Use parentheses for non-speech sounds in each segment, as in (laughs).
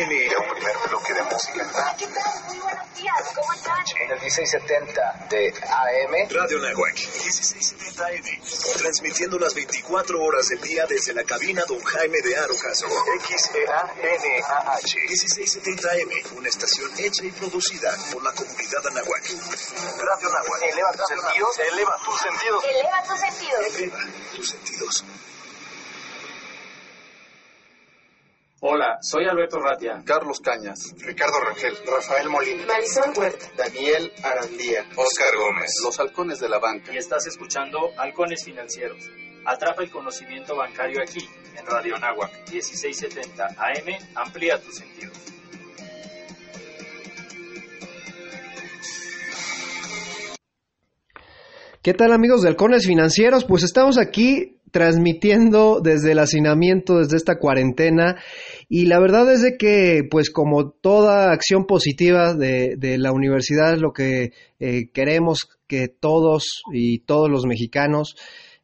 Un primer bloque de música. ¿Qué tal? Muy buenos días. ¿Cómo están? En el 1670 de AM. Radio Nahuac, 1670 AM. Transmitiendo las 24 horas del día desde la cabina Don Jaime de Arocaso. XEANAH. 1670 AM, una estación hecha y producida por la comunidad Anahuac. Radio Nahuac. Eleva tus sentidos. Eleva tus sentidos. Eleva tus sentidos. Eleva tus sentidos. Hola, soy Alberto Ratia. Carlos Cañas, Ricardo Rangel, Rafael Molina, Marisol Huerta, Daniel Arandía, Oscar Gómez, Los Halcones de la Banca. Y estás escuchando Halcones Financieros. Atrapa el conocimiento bancario aquí, en Radio Anáhuac, 1670 AM. Amplía tus sentidos. ¿Qué tal amigos de Halcones Financieros? Pues estamos aquí transmitiendo desde el hacinamiento, desde esta cuarentena. Y la verdad es de que, pues como toda acción positiva de, de la universidad, lo que eh, queremos que todos y todos los mexicanos,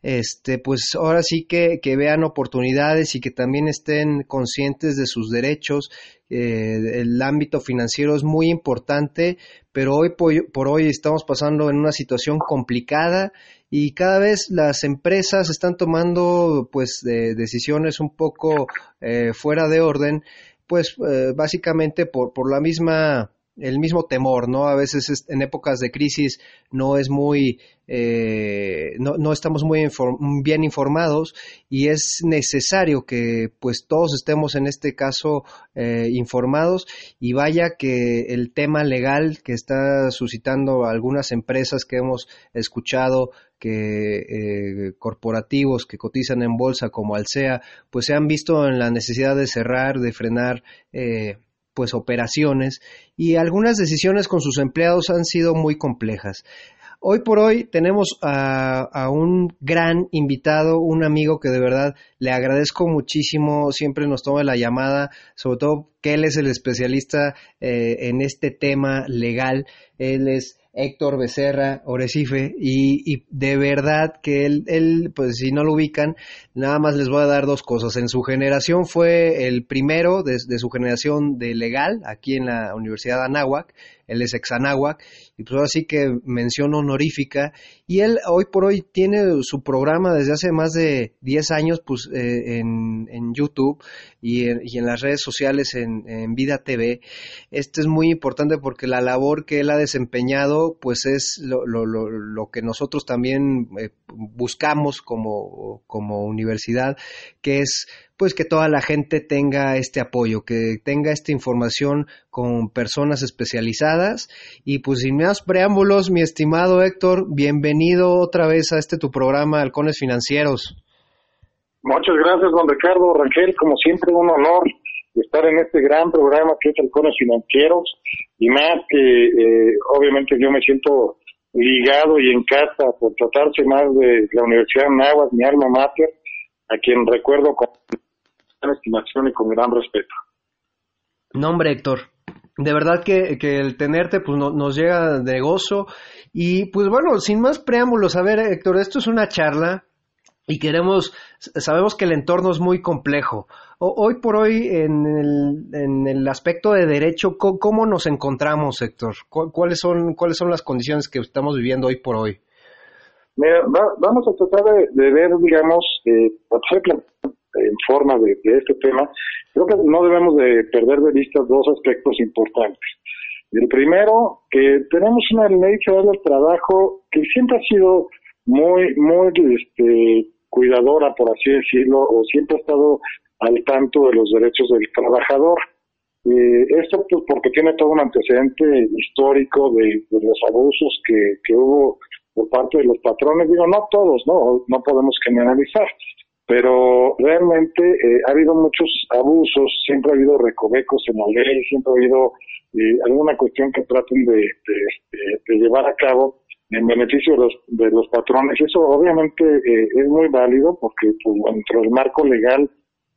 este, pues ahora sí que, que vean oportunidades y que también estén conscientes de sus derechos. Eh, el ámbito financiero es muy importante, pero hoy por, por hoy estamos pasando en una situación complicada y cada vez las empresas están tomando pues de decisiones un poco eh, fuera de orden pues eh, básicamente por, por la misma el mismo temor, ¿no? A veces es- en épocas de crisis no es muy, eh, no, no estamos muy bien informados y es necesario que pues todos estemos en este caso eh, informados y vaya que el tema legal que está suscitando algunas empresas que hemos escuchado que eh, corporativos que cotizan en bolsa como Alsea pues se han visto en la necesidad de cerrar, de frenar eh, pues operaciones y algunas decisiones con sus empleados han sido muy complejas. Hoy por hoy tenemos a, un gran invitado, un amigo que de verdad le agradezco muchísimo, siempre nos toma la llamada, sobre todo que él es el especialista eh, en este tema legal, él es Héctor Becerra Orecife y, y, de verdad que él, él, pues si no lo ubican, nada más les voy a dar dos cosas. En su generación fue el primero de, de su generación de legal aquí en la Universidad de Anáhuac, él es ex Anáhuac, y pues ahora sí que mención honorífica, y él hoy por hoy tiene su programa desde hace más de 10 años pues eh, en, en, YouTube y en, y en, las redes sociales en, en Vida TV. Este es muy importante porque la labor que él ha desempeñado pues es lo, lo, lo, lo que nosotros también eh, buscamos como, como universidad, que es pues que toda la gente tenga este apoyo, que tenga esta información con personas especializadas. Y pues sin más preámbulos, mi estimado Héctor, bienvenido otra vez a este tu programa Halcones Financieros. Muchas gracias, don Ricardo. Rangel, como siempre un honor estar en este gran programa que es Halcones Financieros. Y más que eh, obviamente yo me siento ligado y en casa por tratarse más de la Universidad de Nahuatl, mi alma mater, a quien recuerdo con gran estimación y con gran respeto. No, hombre, Héctor. De verdad que, que el tenerte pues no, nos llega de gozo. Y pues bueno, sin más preámbulos, a ver, Héctor, esto es una charla y queremos, sabemos que el entorno es muy complejo. O, hoy por hoy, en el, en el aspecto de derecho, ¿cómo, ¿cómo, nos encontramos, Héctor? ¿Cuáles son, ¿Cuáles son las condiciones que estamos viviendo hoy por hoy? Mira, va, vamos a tratar de, de ver, digamos, eh, en forma de, de, este tema, creo que no debemos de perder de vista dos aspectos importantes. El primero, que tenemos una ley federal del trabajo que siempre ha sido muy, muy este, cuidadora, por así decirlo, o siempre ha estado al tanto de los derechos del trabajador. Eh, esto pues, porque tiene todo un antecedente histórico de, de los abusos que, que hubo por parte de los patrones. Digo, no todos, no, no podemos generalizar, pero realmente eh, ha habido muchos abusos, siempre ha habido recovecos en la ley, siempre ha habido eh, alguna cuestión que traten de, de, de, llevar a cabo en beneficio de los, de los patrones. Eso obviamente eh, es muy válido porque pues, dentro del marco legal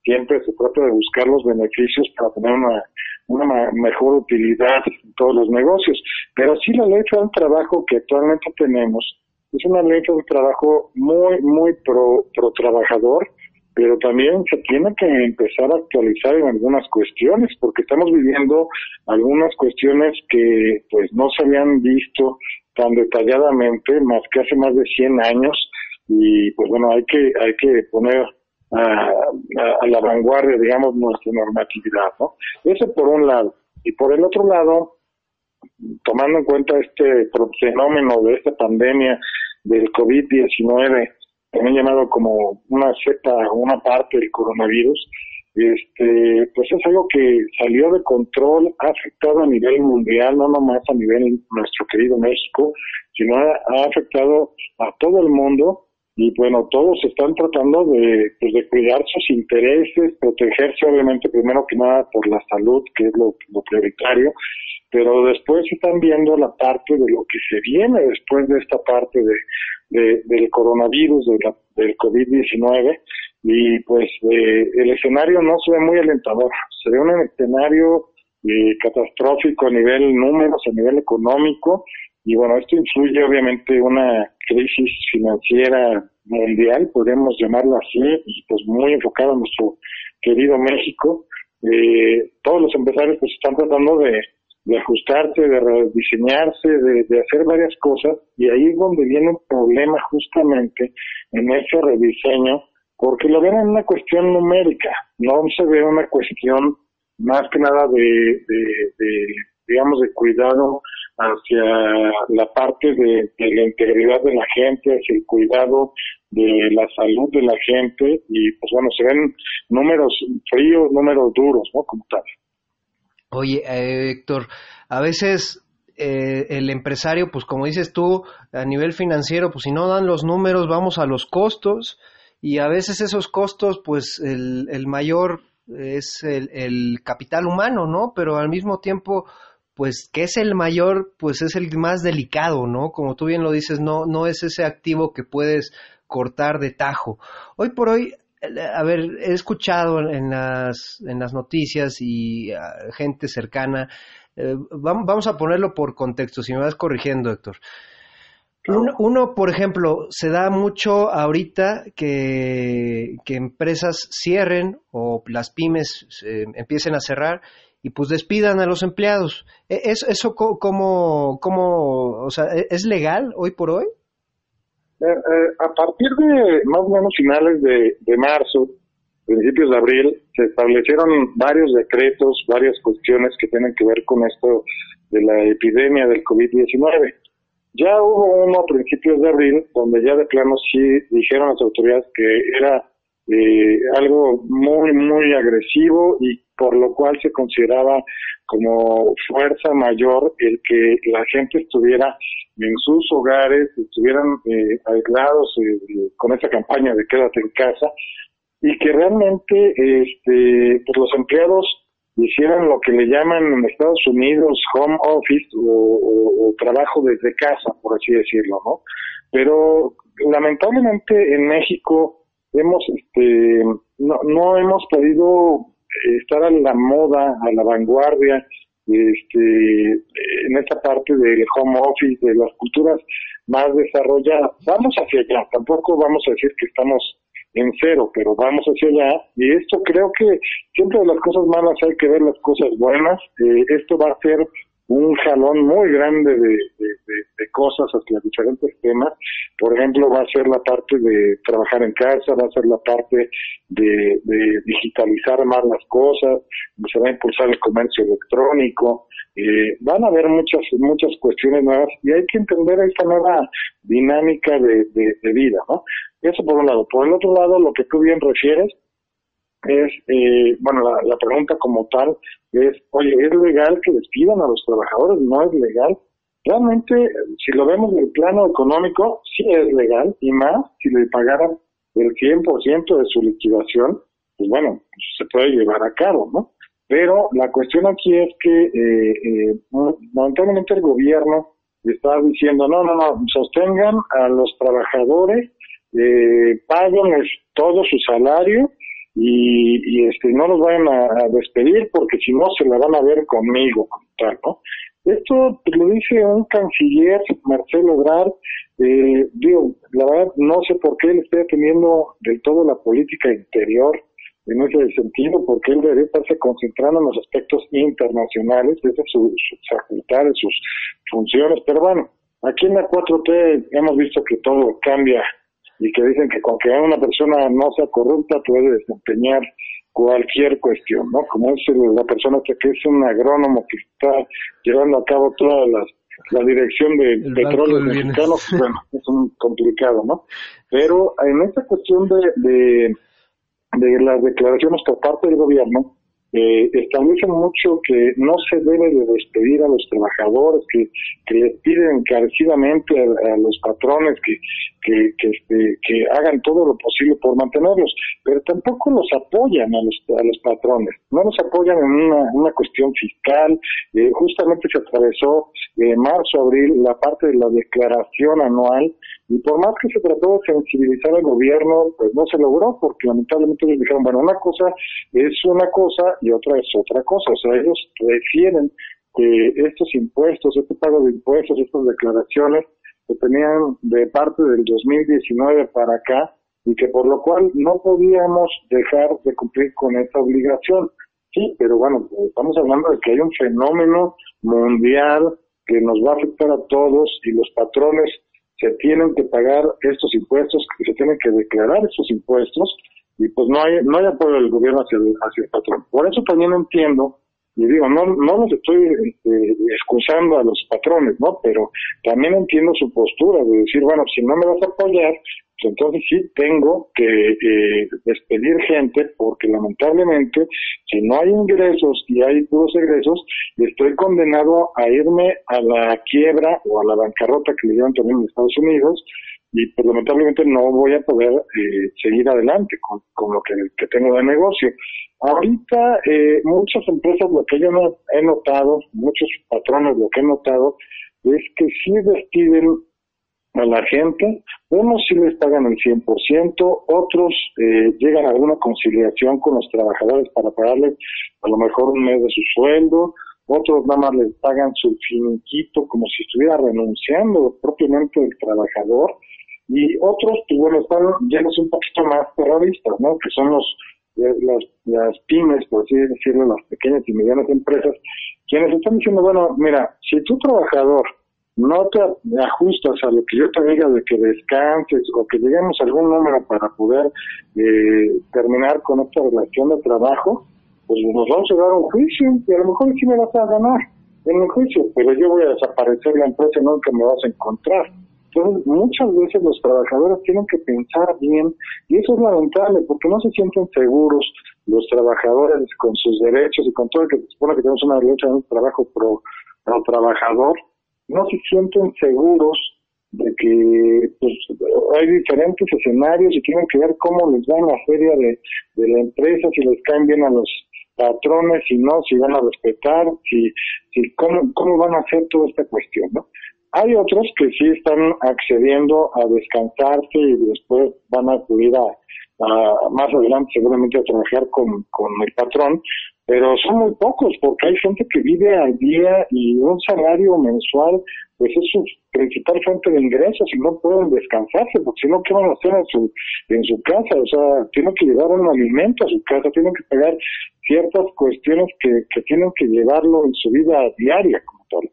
siempre se trata de buscar los beneficios para tener una, una mejor utilidad en todos los negocios. Pero sí la ley de trabajo que actualmente tenemos es una ley de trabajo muy, muy pro, pro trabajador, pero también se tiene que empezar a actualizar en algunas cuestiones, porque estamos viviendo algunas cuestiones que pues no se habían visto tan detalladamente más que hace más de 100 años y pues bueno, hay que hay que poner a, a la vanguardia, digamos, nuestra normatividad, ¿no? Eso por un lado. Y por el otro lado, tomando en cuenta este fenómeno de esta pandemia del COVID-19, también llamado como una cepa, una parte del coronavirus, este, pues es algo que salió de control, ha afectado a nivel mundial, no nomás a nivel nuestro querido México, sino ha, afectado a todo el mundo y bueno, todos están tratando de, pues, de cuidar sus intereses, protegerse obviamente primero que nada por la salud, que es lo prioritario, pero después están viendo la parte de lo que se viene después de esta parte de, de del coronavirus, del COVID-19, y pues eh, el escenario no se ve muy alentador, se ve un escenario eh, catastrófico a nivel números, a nivel económico, y bueno, esto influye obviamente una crisis financiera mundial, podemos llamarlo así, y pues muy enfocado en nuestro querido México. Eh, todos los empresarios pues están tratando de, de ajustarse, de rediseñarse, de, hacer varias cosas, y ahí es donde viene un problema justamente en ese rediseño, porque lo ven en una cuestión numérica, no se ve una cuestión más que nada de, de, de digamos, de cuidado hacia la parte de, de, la integridad de la gente, hacia el cuidado de la salud de la gente y pues bueno, se ven números fríos, números duros, ¿no? Como tal. Oye, eh, Héctor, a veces eh, el empresario, pues como dices tú, a nivel financiero, pues si no dan los números, vamos a los costos y a veces esos costos, pues el, mayor es el, el capital humano, ¿no? Pero al mismo tiempo, pues que es el mayor, pues es el más delicado, ¿no? Como tú bien lo dices, no, no es ese activo que puedes cortar de tajo. Hoy por hoy, a ver, he escuchado en las, en las noticias y uh, gente cercana, eh, vamos, vamos, a ponerlo por contexto, si me vas corrigiendo, Héctor. Uno, uno, por ejemplo, se da mucho ahorita que, que empresas cierren o las pymes eh, empiecen a cerrar y pues despidan a los empleados. ¿Es, ¿Eso cómo, cómo, o sea, es legal hoy por hoy? Eh, eh, a partir de más o menos finales de, de, marzo, principios de abril, se establecieron varios decretos, varias cuestiones que tienen que ver con esto de la epidemia del COVID-19. Ya hubo uno a principios de abril donde ya de plano sí dijeron las autoridades que era eh, algo muy, muy agresivo y por lo cual se consideraba como fuerza mayor el que la gente estuviera en sus hogares, estuvieran eh, aislados eh, con esa campaña de quédate en casa y que realmente este, pues los empleados hicieran lo que le llaman en Estados Unidos home office o, o, o trabajo desde casa, por así decirlo, ¿no? Pero lamentablemente en México hemos, este, no, no hemos podido estar a la moda, a la vanguardia, este, en esta parte del home office, de las culturas más desarrolladas. Vamos hacia allá, tampoco vamos a decir que estamos en cero, pero vamos hacia allá. Y esto creo que siempre de las cosas malas hay que ver las cosas buenas. Eh, esto va a ser un jalón muy grande de, de, de, de, cosas hacia diferentes temas. Por ejemplo, va a ser la parte de trabajar en casa, va a ser la parte de, digitalizar más las cosas, se va a impulsar el comercio electrónico. Eh, van a haber muchas muchas cuestiones nuevas y hay que entender esta nueva dinámica de, vida, ¿no? Eso por un lado. Por el otro lado, lo que tú bien refieres, es, eh, bueno, la, la, pregunta como tal es, oye, ¿es legal que despidan a los trabajadores? No es legal. Realmente, si lo vemos en el plano económico, sí es legal, y más si le pagaran el 100% de su liquidación, pues bueno, se puede llevar a cabo, ¿no? Pero la cuestión aquí es que eh, eh, momentáneamente el gobierno está diciendo, no, no, no, sostengan a los trabajadores, eh, paguen todo su salario, y, este no los vayan a, despedir porque si no se la van a ver conmigo, tal, ¿no? Esto pues, lo dice un canciller, Marcelo Ebrard, eh, digo, la verdad no sé por qué él está teniendo del todo la política interior en ese sentido, porque él debería estarse concentrando en los aspectos internacionales, esa es su, su facultad, sus funciones, pero bueno, aquí en la 4T hemos visto que todo cambia y que dicen que con que una persona no sea corrupta puede desempeñar cualquier cuestión, ¿no? Como es la persona que es un agrónomo que está llevando a cabo toda la, la dirección de El del mexicanos, (laughs) bueno, es un complicado, ¿no? Pero en esta cuestión de, de, de las declaraciones por parte del gobierno, eh, establecen mucho que no se debe de despedir a los trabajadores, que, que les piden encarecidamente a, a los patrones que, que, este, que hagan todo lo posible por mantenerlos, pero tampoco los apoyan a los, a los patrones, no los apoyan en una, cuestión fiscal, eh, justamente se atravesó eh, marzo, abril, la parte de la declaración anual, y por más que se trató de sensibilizar al gobierno, pues no se logró, porque lamentablemente ellos dijeron, bueno, una cosa es una cosa y otra es otra cosa. O sea, ellos refieren que estos impuestos, este pago de impuestos, estas declaraciones, se tenían de parte del 2019 para acá y que por lo cual no podíamos dejar de cumplir con esta obligación. Sí, pero bueno, estamos hablando de que hay un fenómeno mundial que nos va a afectar a todos y los patrones se tienen que pagar estos impuestos, que se tienen que declarar estos impuestos y pues no hay no hay apoyo del gobierno hacia el, hacia el patrón. Por eso también entiendo y digo, no, no los estoy este, excusando a los patrones, ¿no? Pero también entiendo su postura de decir, bueno, si no me vas a apoyar, pues entonces sí tengo que eh, despedir gente porque lamentablemente si no hay ingresos y hay puros egresos, estoy condenado a irme a la quiebra o a la bancarrota que le llaman también en Estados Unidos y pues lamentablemente no voy a poder eh, seguir adelante con, con lo que, tengo de negocio. Ahorita eh, muchas empresas lo que yo no he notado, muchos patrones lo que he notado es que sí despiden a la gente, unos sí les pagan el 100%, otros eh, llegan a alguna conciliación con los trabajadores para pagarles a lo mejor un mes de su sueldo, otros nada más les pagan su finiquito como si estuviera renunciando propiamente el trabajador, y otros, pues bueno, están llenos un poquito más terroristas, ¿no? Que son los las, las pymes, por así decirlo, las pequeñas y medianas empresas, quienes están diciendo, bueno, mira, si tu trabajador no te ajustas a lo que yo te diga de que descanses o que lleguemos a algún número para poder eh, terminar con esta relación de trabajo, pues nos vamos a dar un juicio y a lo mejor sí me vas a ganar en el juicio, pero yo voy a desaparecer la empresa y nunca me vas a encontrar. Entonces, muchas veces los trabajadores tienen que pensar bien y eso es lamentable porque no se sienten seguros los trabajadores con sus derechos y con todo el que se supone que tenemos una lucha de un trabajo pro, pro trabajador, no se sienten seguros de que pues, hay diferentes escenarios y tienen que ver cómo les va en la feria de, de la empresa, si les caen bien a los patrones, si no, si van a respetar, si, si cómo, cómo van a hacer toda esta cuestión, ¿no? Hay otros que sí están accediendo a descansarse y después van a acudir a, más adelante seguramente a trabajar con, con el patrón, pero son muy pocos porque hay gente que vive al día y un salario mensual pues es su principal fuente de ingresos y no pueden descansarse porque si no qué van a hacer en su en su casa o sea tienen que llevar un alimento a su casa tienen que pagar ciertas cuestiones que tienen que llevarlo en su vida diaria como tal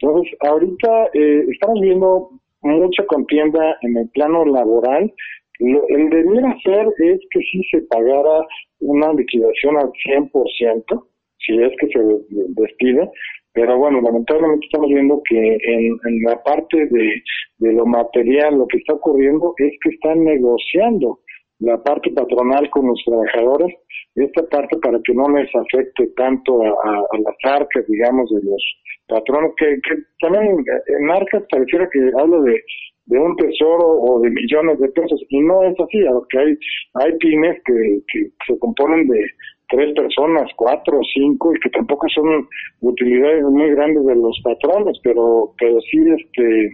entonces ahorita eh, estamos viendo mucha contienda en el plano laboral. Lo, el debiera ser es que sí se pagara una liquidación al 100%, si es que se despide, pero bueno, lamentablemente estamos viendo que en, en la parte de, de, lo material lo que está ocurriendo es que están negociando la parte patronal con los trabajadores, esta parte para que no les afecte tanto a, las arcas, digamos, de los patrones, que, que también en arcas pareciera que hablo de de un tesoro o de millones de pesos y no es así, porque hay hay pymes que, que se componen de tres personas, cuatro cinco y que tampoco son utilidades muy grandes de los patrones, pero pero sí este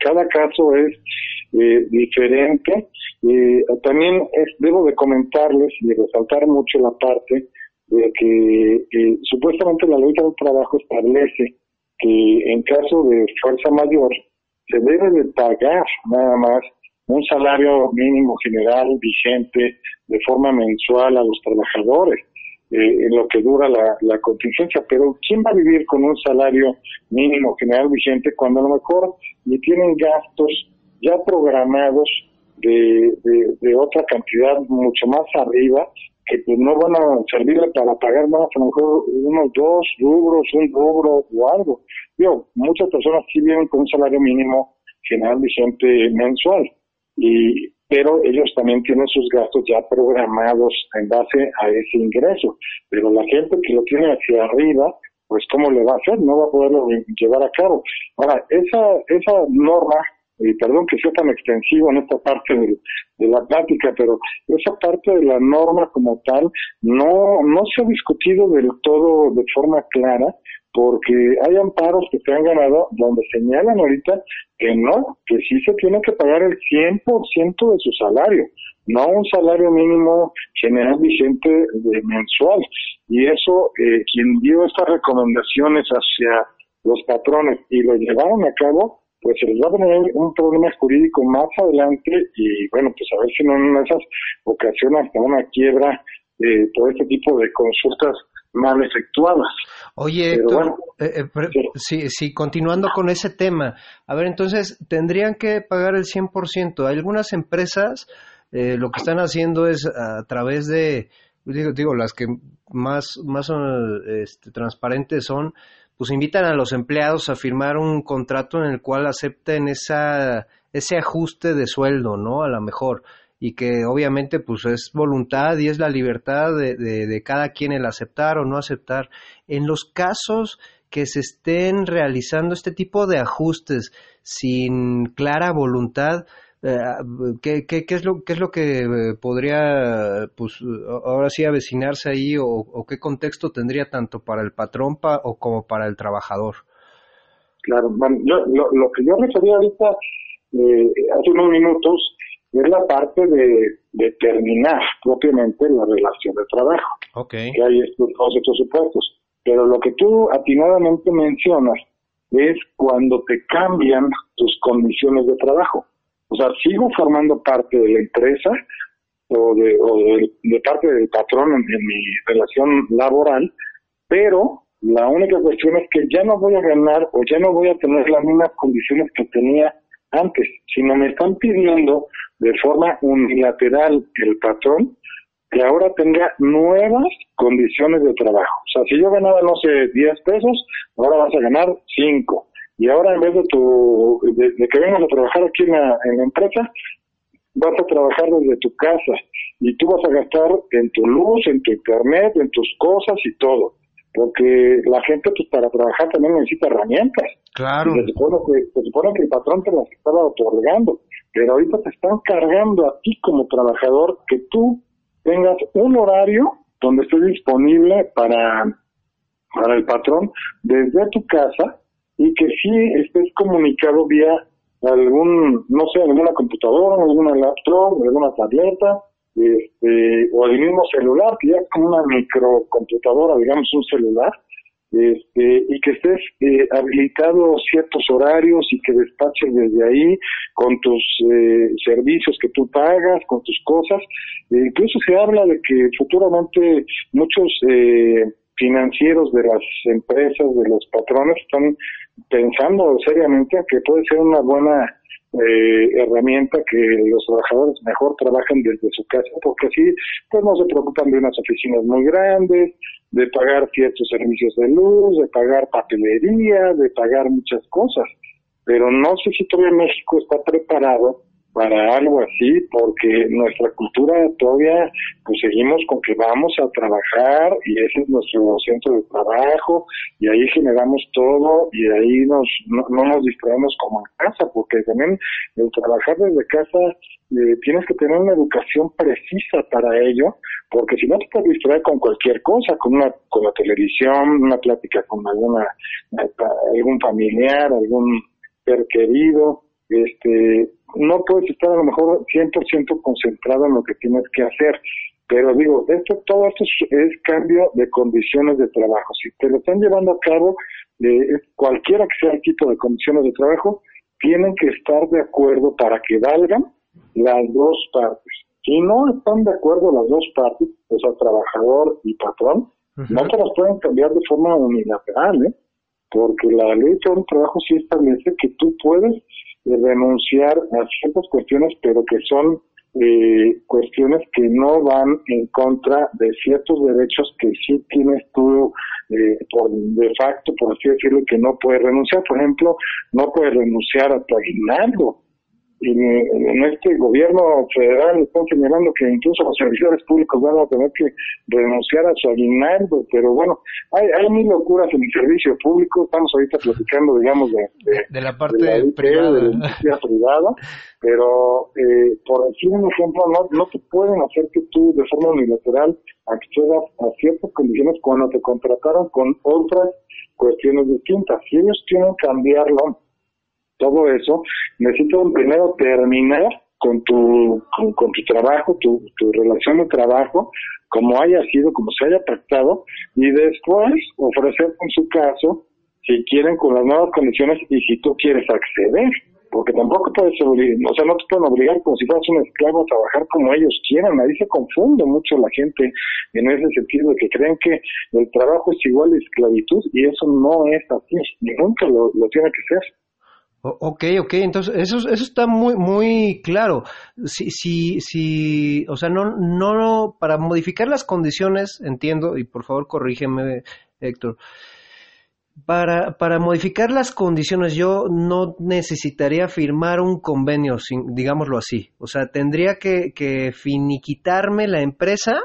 cada caso es eh, diferente. Eh, también es, debo de comentarles y resaltar mucho la parte de que eh, supuestamente la ley del trabajo establece que en caso de fuerza mayor se debe de pagar nada más un salario mínimo general vigente de forma mensual a los trabajadores eh, en lo que dura la, la contingencia. Pero ¿quién va a vivir con un salario mínimo general vigente cuando a lo mejor ni tienen gastos ya programados de, otra cantidad mucho más arriba que pues no van a servirle para pagar más, a lo mejor unos dos rubros, un rubro o algo. Yo, muchas personas sí viven con un salario mínimo general mensual, y pero ellos también tienen sus gastos ya programados en base a ese ingreso. Pero la gente que lo tiene hacia arriba, pues cómo le va a hacer, no va a poderlo llevar a cabo. Ahora, esa, esa norma y perdón que sea tan extensivo en esta parte de, la plática, pero esa parte de la norma como tal no, no se ha discutido del todo de forma clara, porque hay amparos que se han ganado donde señalan ahorita que no, que sí se tiene que pagar el 100% de su salario, no un salario mínimo general vigente de mensual. Y eso, eh, quien dio estas recomendaciones hacia los patrones y lo llevaron a cabo, pues se les va a poner un problema jurídico más adelante y bueno, pues a ver si no en esas ocasiones hasta una quiebra eh, por este tipo de consultas mal efectuadas. Oye, Héctor, eh, eh, sí. sí, continuando con ese tema, a ver, entonces, tendrían que pagar el 100%. Hay algunas empresas eh, lo que están haciendo es a través de, digo, digo las que más, más este, transparentes son, pues invitan a los empleados a firmar un contrato en el cual acepten esa, ese ajuste de sueldo, ¿no? A lo mejor. Y que obviamente pues es voluntad y es la libertad de, de, de cada quien el aceptar o no aceptar. En los casos que se estén realizando este tipo de ajustes sin clara voluntad, ¿qué, qué, qué, es lo, ¿qué es lo que eh, podría, pues, ahora sí avecinarse ahí o, o qué contexto tendría tanto para el patrón pa, o como para el trabajador? Claro, yo, lo, lo, que yo refería ahorita eh, hace unos minutos es la parte de determinar propiamente la relación de trabajo. Okay. Que hay estos, todos estos supuestos. Pero lo que tú atinadamente mencionas es cuando te cambian tus condiciones de trabajo. O sea, sigo formando parte de la empresa o de, o de, parte del patrón en, en, mi relación laboral, pero la única cuestión es que ya no voy a ganar o ya no voy a tener las mismas condiciones que tenía antes, sino me están pidiendo de forma unilateral el patrón que ahora tenga nuevas condiciones de trabajo. O sea, si yo ganaba, no sé, 10 pesos, ahora vas a ganar 5 y ahora en vez de tu de, de que vengas a trabajar aquí en la, en la, empresa vas a trabajar desde tu casa. Y tú vas a gastar en tu luz, en tu internet, en tus cosas y todo. Porque la gente pues para trabajar también necesita herramientas. Claro. Se supone que se supone que el patrón te las estaba otorgando. Pero ahorita te están cargando a ti como trabajador que tú tengas un horario donde estés disponible para para el patrón desde tu casa y que sí estés comunicado vía algún, no sé, alguna computadora, alguna laptop, alguna tableta, este, o el mismo celular, que ya es como una microcomputadora, digamos un celular, este, y que estés eh, habilitado ciertos horarios y que despaches desde ahí con tus eh, servicios que tú pagas, con tus cosas. E incluso se habla de que futuramente muchos eh, financieros de las empresas, de los patrones, están pensando seriamente que puede ser una buena eh, herramienta que los trabajadores mejor trabajen desde su casa, porque así pues no se preocupan de unas oficinas muy grandes, de pagar ciertos servicios de luz, de pagar papelería, de pagar muchas cosas. Pero no sé si todavía México está preparado para algo así, porque nuestra cultura todavía, pues seguimos con que vamos a trabajar y ese es nuestro centro de trabajo y ahí generamos todo y ahí nos no, no nos distraemos como en casa, porque también el trabajar desde casa eh, tienes que tener una educación precisa para ello, porque si no te puedes distraer con cualquier cosa, con una con la televisión, una plática con alguna algún familiar, algún ser querido, este no puedes estar a lo mejor 100% concentrado en lo que tienes que hacer. Pero digo, esto, todo esto es, es cambio de condiciones de trabajo. Si te lo están llevando a cabo, eh, cualquiera que sea el tipo de condiciones de trabajo, tienen que estar de acuerdo para que valgan las dos partes. Si no están de acuerdo las dos partes, o sea, trabajador y patrón, no te las pueden cambiar de forma unilateral, ¿eh? Porque la ley de trabajo sí establece que tú puedes eh, renunciar a ciertas cuestiones, pero que son eh, cuestiones que no van en contra de ciertos derechos que sí tienes tú eh, por de facto, por así decirlo, que no puedes renunciar. Por ejemplo, no puedes renunciar a tu aguinaldo y en este gobierno federal están señalando que incluso los servidores públicos van a tener que renunciar a su aguinaldo, pero bueno, hay, hay mil locuras en el servicio público, estamos ahorita platicando, digamos, de, de, la parte privada, de la privada, pero eh, por decir un ejemplo, no, no te pueden hacer que tú de forma unilateral accedas a ciertas condiciones cuando te contrataron con otras cuestiones distintas. Si ellos quieren cambiarlo, todo eso, necesito primero terminar con tu, con, tu trabajo, tu, tu relación de trabajo, como haya sido, como se haya pactado, y después ofrecer en su caso, si quieren, con las nuevas condiciones y si tú quieres acceder, porque tampoco puedes obligar, o sea, no te pueden obligar como si fueras un esclavo a trabajar como ellos quieran, ahí se confunde mucho la gente en ese sentido de que creen que el trabajo es igual a esclavitud y eso no es así, ni nunca lo tiene que ser. Ok, ok, entonces eso, eso está muy, muy claro. Si, si, si, o sea, no, no, para modificar las condiciones, entiendo, y por favor corrígeme, Héctor, para, para modificar las condiciones yo no necesitaría firmar un convenio, digámoslo así. O sea, tendría que, que finiquitarme la empresa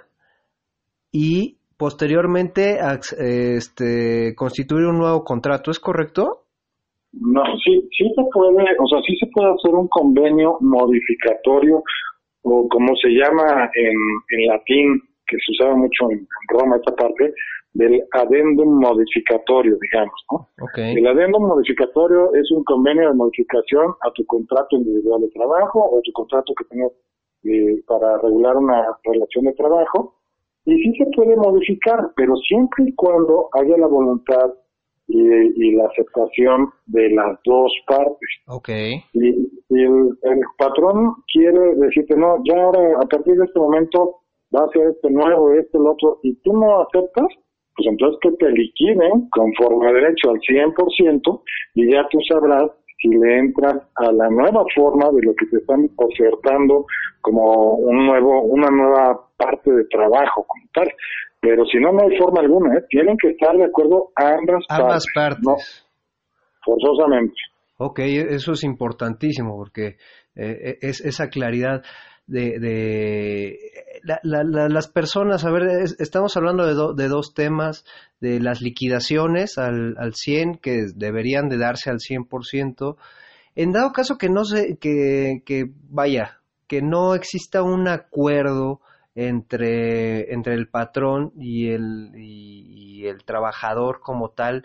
y posteriormente este, constituir un nuevo contrato, ¿es correcto? No, sí, sí se puede, o sea, sí se puede hacer un convenio modificatorio o como se llama en, en latín, que se usaba mucho en, Roma esta parte, del adendum modificatorio, digamos, ¿no? El adendum modificatorio es un convenio de modificación a tu contrato individual de trabajo o tu contrato que tengas eh, para regular una relación de trabajo y sí se puede modificar, pero siempre y cuando haya la voluntad y, la aceptación de las dos partes. Okay. Y, el, el, patrón quiere decirte, no, ya ahora, a partir de este momento, va a ser este nuevo, este, el otro, y tú no aceptas, pues entonces que te liquiden conforme a derecho al 100% y ya tú sabrás si le entras a la nueva forma de lo que te están ofertando como un nuevo, una nueva parte de trabajo como tal. Pero si no, no hay forma alguna, ¿eh? Tienen que estar de acuerdo ambas, ambas partes. No, forzosamente. Ok, eso es importantísimo porque eh, es esa claridad de, de las personas, a ver, estamos hablando de, de, dos temas, de las liquidaciones al, al 100, que deberían de darse al 100%. En dado caso que no se, que, que vaya, que no exista un acuerdo entre, entre el patrón y el, y, el trabajador como tal.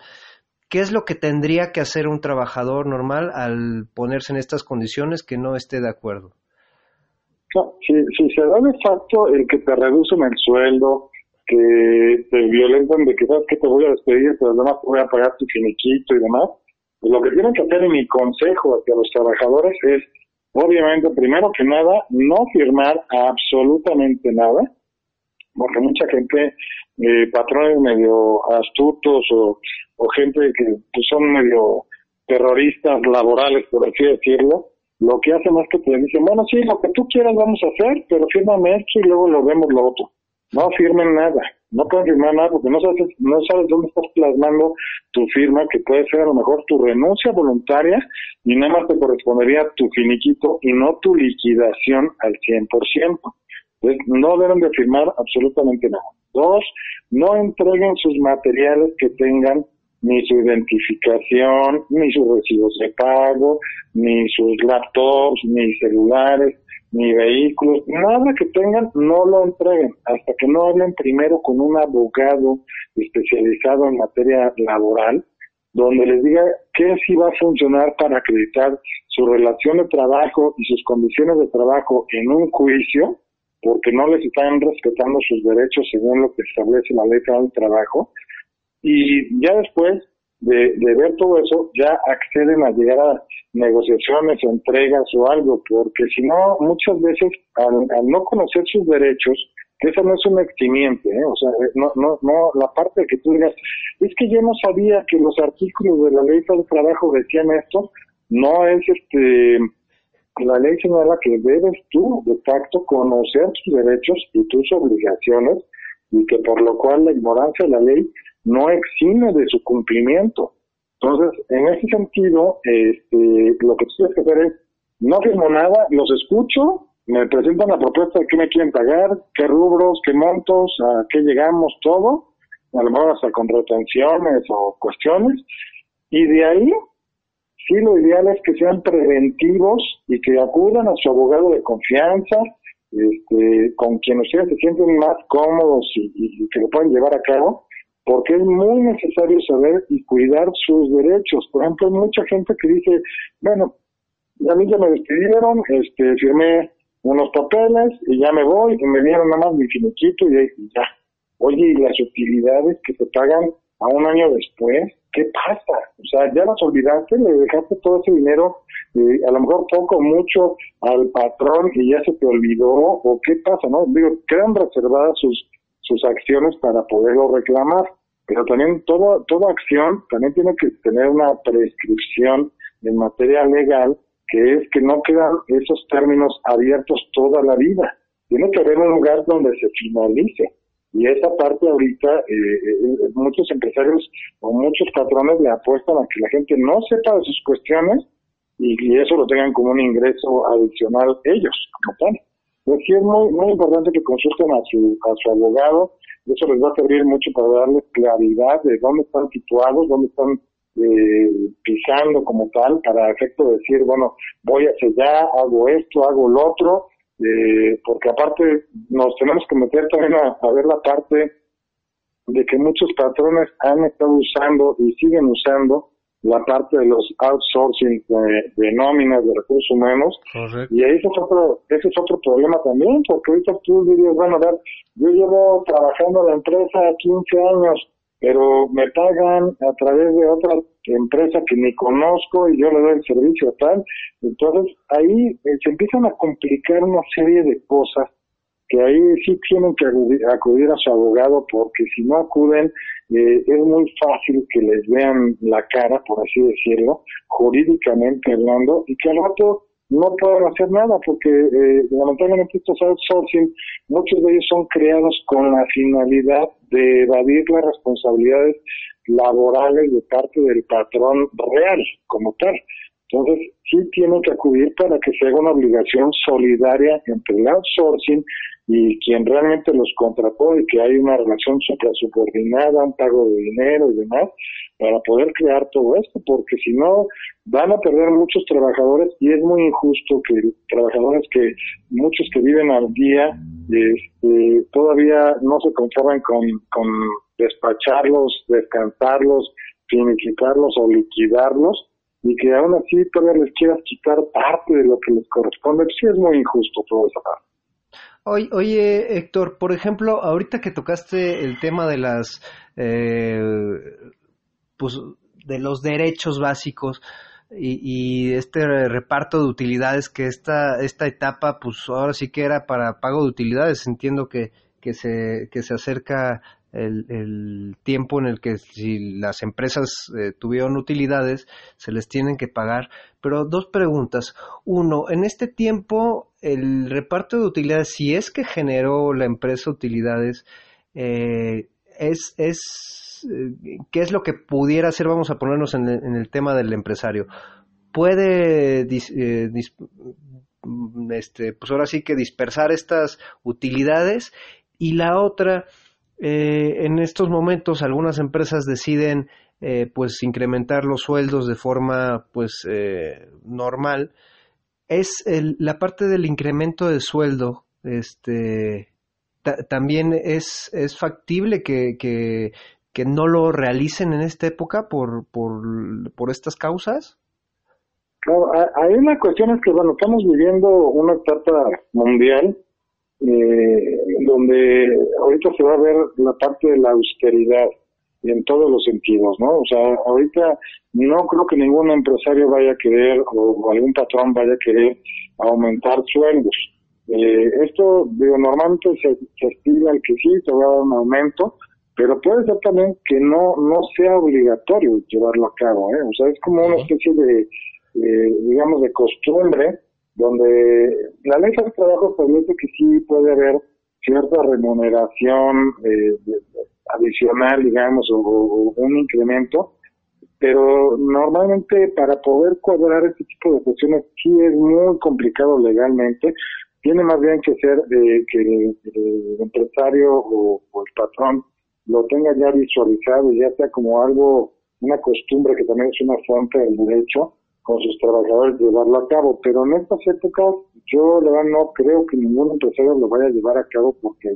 ¿Qué es lo que tendría que hacer un trabajador normal al ponerse en estas condiciones que no esté de acuerdo? si, si se da de facto el que te reducen el sueldo, que te violentan de que sabes que te voy a despedir, pero además te voy a pagar tu finiquito y demás, pues lo que tienen que hacer en mi consejo hacia los trabajadores es Obviamente, primero que nada, no firmar absolutamente nada, porque mucha gente, eh, patrones medio astutos o, o gente que son medio terroristas laborales, por así decirlo, lo que hacen es que te dicen, bueno, sí, lo que tú quieras vamos a hacer, pero fírmame esto y luego lo vemos lo otro. No firmen nada, no pueden firmar nada porque no sabes, no sabes dónde estás plasmando tu firma, que puede ser a lo mejor tu renuncia voluntaria y nada más te correspondería tu finiquito y no tu liquidación al 100%. Entonces, no deben de firmar absolutamente nada. Dos, no entreguen sus materiales que tengan ni su identificación, ni sus recibos de pago, ni sus laptops, ni celulares, ni vehículos, nada que tengan, no lo entreguen. Hasta que no hablen primero con un abogado especializado en materia laboral donde les diga qué sí va a funcionar para acreditar su relación de trabajo y sus condiciones de trabajo en un juicio, porque no les están respetando sus derechos según lo que establece la ley del trabajo, y ya después de, ver todo eso, ya acceden a llegar a negociaciones, entregas o algo, porque si no, muchas veces al, no conocer sus derechos, que eso no es un extimiente, ¿eh? o sea, no, no, no, la parte de que tú digas, es que yo no sabía que los artículos de la ley del trabajo decían esto, no es este, la ley señala que debes tú, de facto, conocer tus derechos y tus obligaciones, y que por lo cual la ignorancia de la ley no exime de su cumplimiento. Entonces, en ese sentido, este, lo que tienes que hacer es, no firmo nada, los escucho, me presentan la propuesta de qué me quieren pagar, qué rubros, qué montos, a qué llegamos, todo, a lo mejor hasta con retenciones o cuestiones, y de ahí, sí, lo ideal es que sean preventivos y que acudan a su abogado de confianza, este, con quien ustedes se sienten más cómodos y, y que lo pueden llevar a cabo, porque es muy necesario saber y cuidar sus derechos. Por ejemplo, hay mucha gente que dice, bueno, a mí ya me despidieron, este, firmé unos papeles y ya me voy y me dieron nada más mi finiquito y, ya. Oye, ¿y las utilidades que se pagan a un año después? ¿Qué pasa? O sea, ya las olvidaste, le dejaste todo ese dinero, eh, a lo mejor poco, mucho al patrón y ya se te olvidó, o qué pasa, ¿no? Digo, quedan reservadas sus sus acciones para poderlo reclamar. Pero también todo, toda acción también tiene que tener una prescripción en materia legal, que es que no quedan esos términos abiertos toda la vida. Tiene que haber un lugar donde se finalice. Y esa parte ahorita, eh, eh, muchos empresarios o muchos patrones le apuestan a que la gente no sepa de sus cuestiones y, y eso lo tengan como un ingreso adicional ellos, como tal. Pues sí es muy, muy importante que consulten a su, a su abogado, eso les va a servir mucho para darles claridad de dónde están situados, dónde están eh, pisando como tal, para efecto de decir, bueno, voy hacia allá, hago esto, hago lo otro, eh, porque aparte nos tenemos que meter también a ver la parte de que muchos patrones han estado usando y siguen usando la parte de los outsourcing de, de nóminas de recursos humanos. Correcto. Y ese es otro, ese es otro problema también, porque ahorita tú dirías, bueno, a ver, yo llevo trabajando en la empresa 15 años, pero me pagan a través de otra empresa que ni conozco y yo le doy el servicio tal. Entonces ahí eh, se empiezan a complicar una serie de cosas que ahí sí tienen que acudir, acudir a su abogado porque si no acuden eh, es muy fácil que les vean la cara, por así decirlo, jurídicamente hablando, y que al rato no puedan hacer nada porque eh, lamentablemente estos outsourcing, muchos de ellos son creados con la finalidad de evadir las responsabilidades laborales de parte del patrón real como tal. Entonces, sí tienen que acudir para que se haga una obligación solidaria entre el outsourcing y quien realmente los contrató y que hay una relación subordinada, un pago de dinero y demás, para poder crear todo esto, porque si no, van a perder muchos trabajadores y es muy injusto que trabajadores que, muchos que viven al día, este, todavía no se conforman con, con despacharlos, descansarlos, finiquitarlos o liquidarlos, y que aún así todavía les quieras quitar parte de lo que les corresponde, sí es muy injusto todo. Oye, oye, Héctor, por ejemplo, ahorita que tocaste el tema de las, eh, pues, de los derechos básicos y, y, este reparto de utilidades que esta, esta etapa, pues, ahora sí que era para pago de utilidades. Entiendo que, que se, que se acerca el, tiempo en el que si las empresas eh, tuvieron utilidades, se les tienen que pagar. Pero dos preguntas. Uno, en este tiempo, el reparto de utilidades, si es que generó la empresa utilidades, eh, es, es eh, ¿qué es lo que pudiera hacer? Vamos a ponernos en el, tema del empresario. Puede eh, dis, este, pues ahora sí que dispersar estas utilidades y la otra, eh, en estos momentos algunas empresas deciden eh, pues incrementar los sueldos de forma pues eh, normal es el, la parte del incremento de sueldo este también es, es factible que, que, que no lo realicen en esta época por, por, por estas causas? Claro, hay una cuestión es que, bueno, estamos viviendo una etapa mundial eh, donde ahorita se va a ver la parte de la austeridad en todos los sentidos, ¿no? O sea, ahorita no creo que ningún empresario vaya a querer o, algún patrón vaya a querer aumentar sueldos. Eh, esto, digo, normalmente se, se estila el que sí, se va a dar un aumento, pero puede ser también que no no sea obligatorio llevarlo a cabo, ¿eh? O sea, es como una especie de, digamos, de costumbre donde la ley de trabajo establece que sí puede haber cierta remuneración eh, adicional, digamos, o, un incremento, pero normalmente para poder cuadrar este tipo de cuestiones sí es muy complicado legalmente. Tiene más bien que ser eh, que el, empresario o, el patrón lo tenga ya visualizado, ya sea como algo, una costumbre que también es una fuente del derecho, con sus trabajadores llevarlo a cabo. Pero en estas épocas yo la verdad no creo que ningún empresario lo vaya a llevar a cabo porque,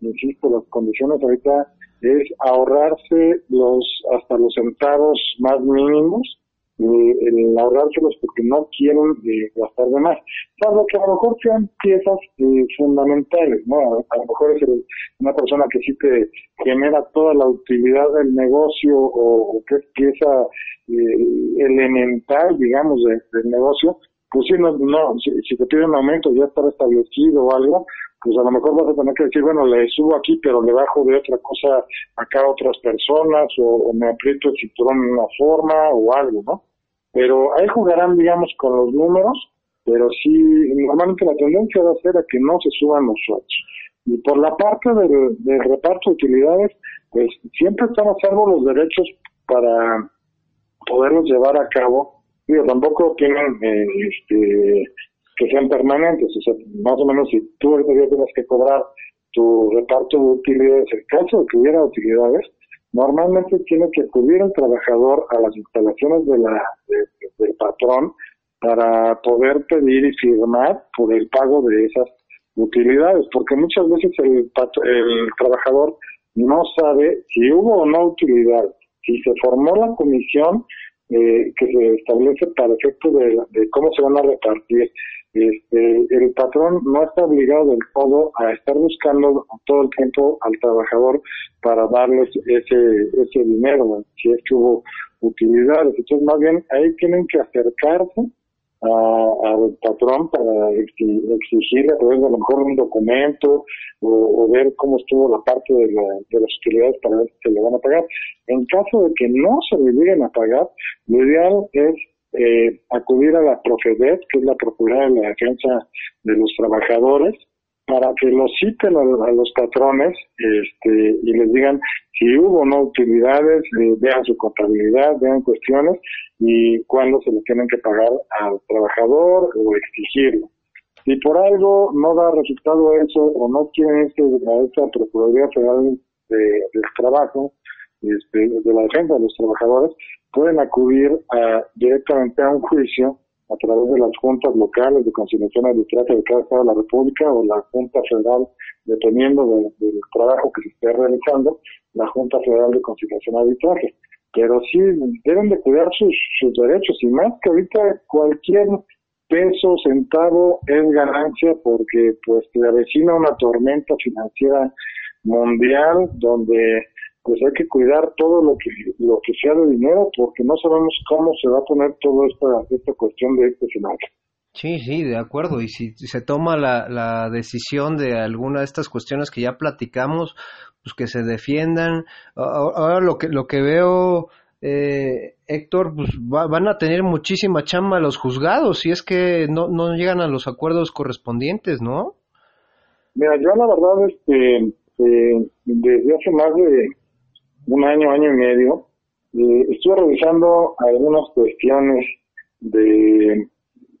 insisto, las condiciones ahorita es ahorrarse los hasta los centavos más mínimos el ahorrárselos porque no quieren eh, gastar de más. Salvo que a lo mejor sean piezas eh, fundamentales, ¿no? A, lo mejor es una persona que sí te genera toda la utilidad del negocio o, que es pieza eh, elemental, digamos, del negocio, pues sí, no, no si, si, te piden un aumento ya está establecido o algo, pues a lo mejor vas a tener que decir, bueno, le subo aquí, pero le bajo de otra cosa acá a otras personas, o, me aprieto el cinturón en una forma, o algo, ¿no? Pero ahí jugarán, digamos, con los números, pero sí, normalmente la tendencia va a ser a que no se suban los sueldos. Y por la parte del, reparto de utilidades, pues siempre están a salvo los derechos para poderlos llevar a cabo. Digo, tampoco tienen eh, este, que sean permanentes. O sea, más o menos si tú ahorita tienes que cobrar tu reparto de utilidades, el caso de que hubiera utilidades, normalmente tiene que acudir el trabajador a las instalaciones de la, del patrón para poder pedir y firmar por el pago de esas utilidades, porque muchas veces el, el trabajador no sabe si hubo o no utilidad, si se formó la comisión eh, que se establece para efecto de, cómo se van a repartir este, el patrón no está obligado del todo a estar buscando todo el tiempo al trabajador para darles ese, ese dinero, si es que hubo utilidades. Entonces, más bien, ahí tienen que acercarse al patrón para exigirle a través de a lo mejor un documento o, ver cómo estuvo la parte de, de, las utilidades para ver si se le van a pagar. En caso de que no se le lleguen a pagar, lo ideal es eh, acudir a la Profedet, que es la Procuraduría de la Defensa de los Trabajadores, para que los citen a, los patrones este, y les digan si hubo o no utilidades, eh, vean su contabilidad, vean cuestiones y cuándo se le tienen que pagar al trabajador o exigirlo. Si por algo no da resultado eso o no quieren este, a esta Procuraduría Federal de, del Trabajo, este, de la defensa de los trabajadores, pueden acudir a, directamente a un juicio a través de las juntas locales de conciliación arbitraria de cada estado de la República o la Junta Federal, dependiendo del trabajo que se esté realizando, la Junta Federal de Conciliación Arbitraria. Pero sí deben de cuidar sus, sus derechos y más que ahorita cualquier peso, centavo es ganancia porque pues se avecina una tormenta financiera mundial donde pues hay que cuidar todo lo que lo que sea de dinero porque no sabemos cómo se va a poner toda esta, esta cuestión de este escenario. Sí, sí, de acuerdo. Y si se toma la, la decisión de alguna de estas cuestiones que ya platicamos, pues que se defiendan. Ahora lo que, lo que veo, eh, Héctor, pues van a tener muchísima chamba los juzgados si es que no, no llegan a los acuerdos correspondientes, ¿no? Mira, yo la verdad, este, eh, desde hace más de un año, año y medio, eh, estuve revisando algunas cuestiones de,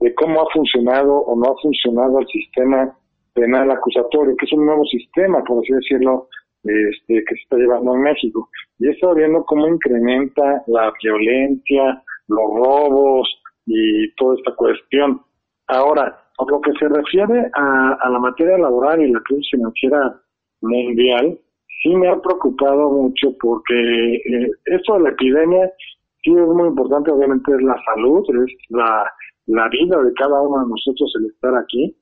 de cómo ha funcionado o no ha funcionado el sistema penal acusatorio, que es un nuevo sistema, por así decirlo, este, que se está llevando en México. Y estado viendo cómo incrementa la violencia, los robos y toda esta cuestión. Ahora, por lo que se refiere a, a la materia laboral y la crisis financiera mundial, sí me ha preocupado mucho porque eh, esto de la epidemia sí es muy importante, obviamente es la salud, es la, la vida de cada uno de nosotros el estar aquí,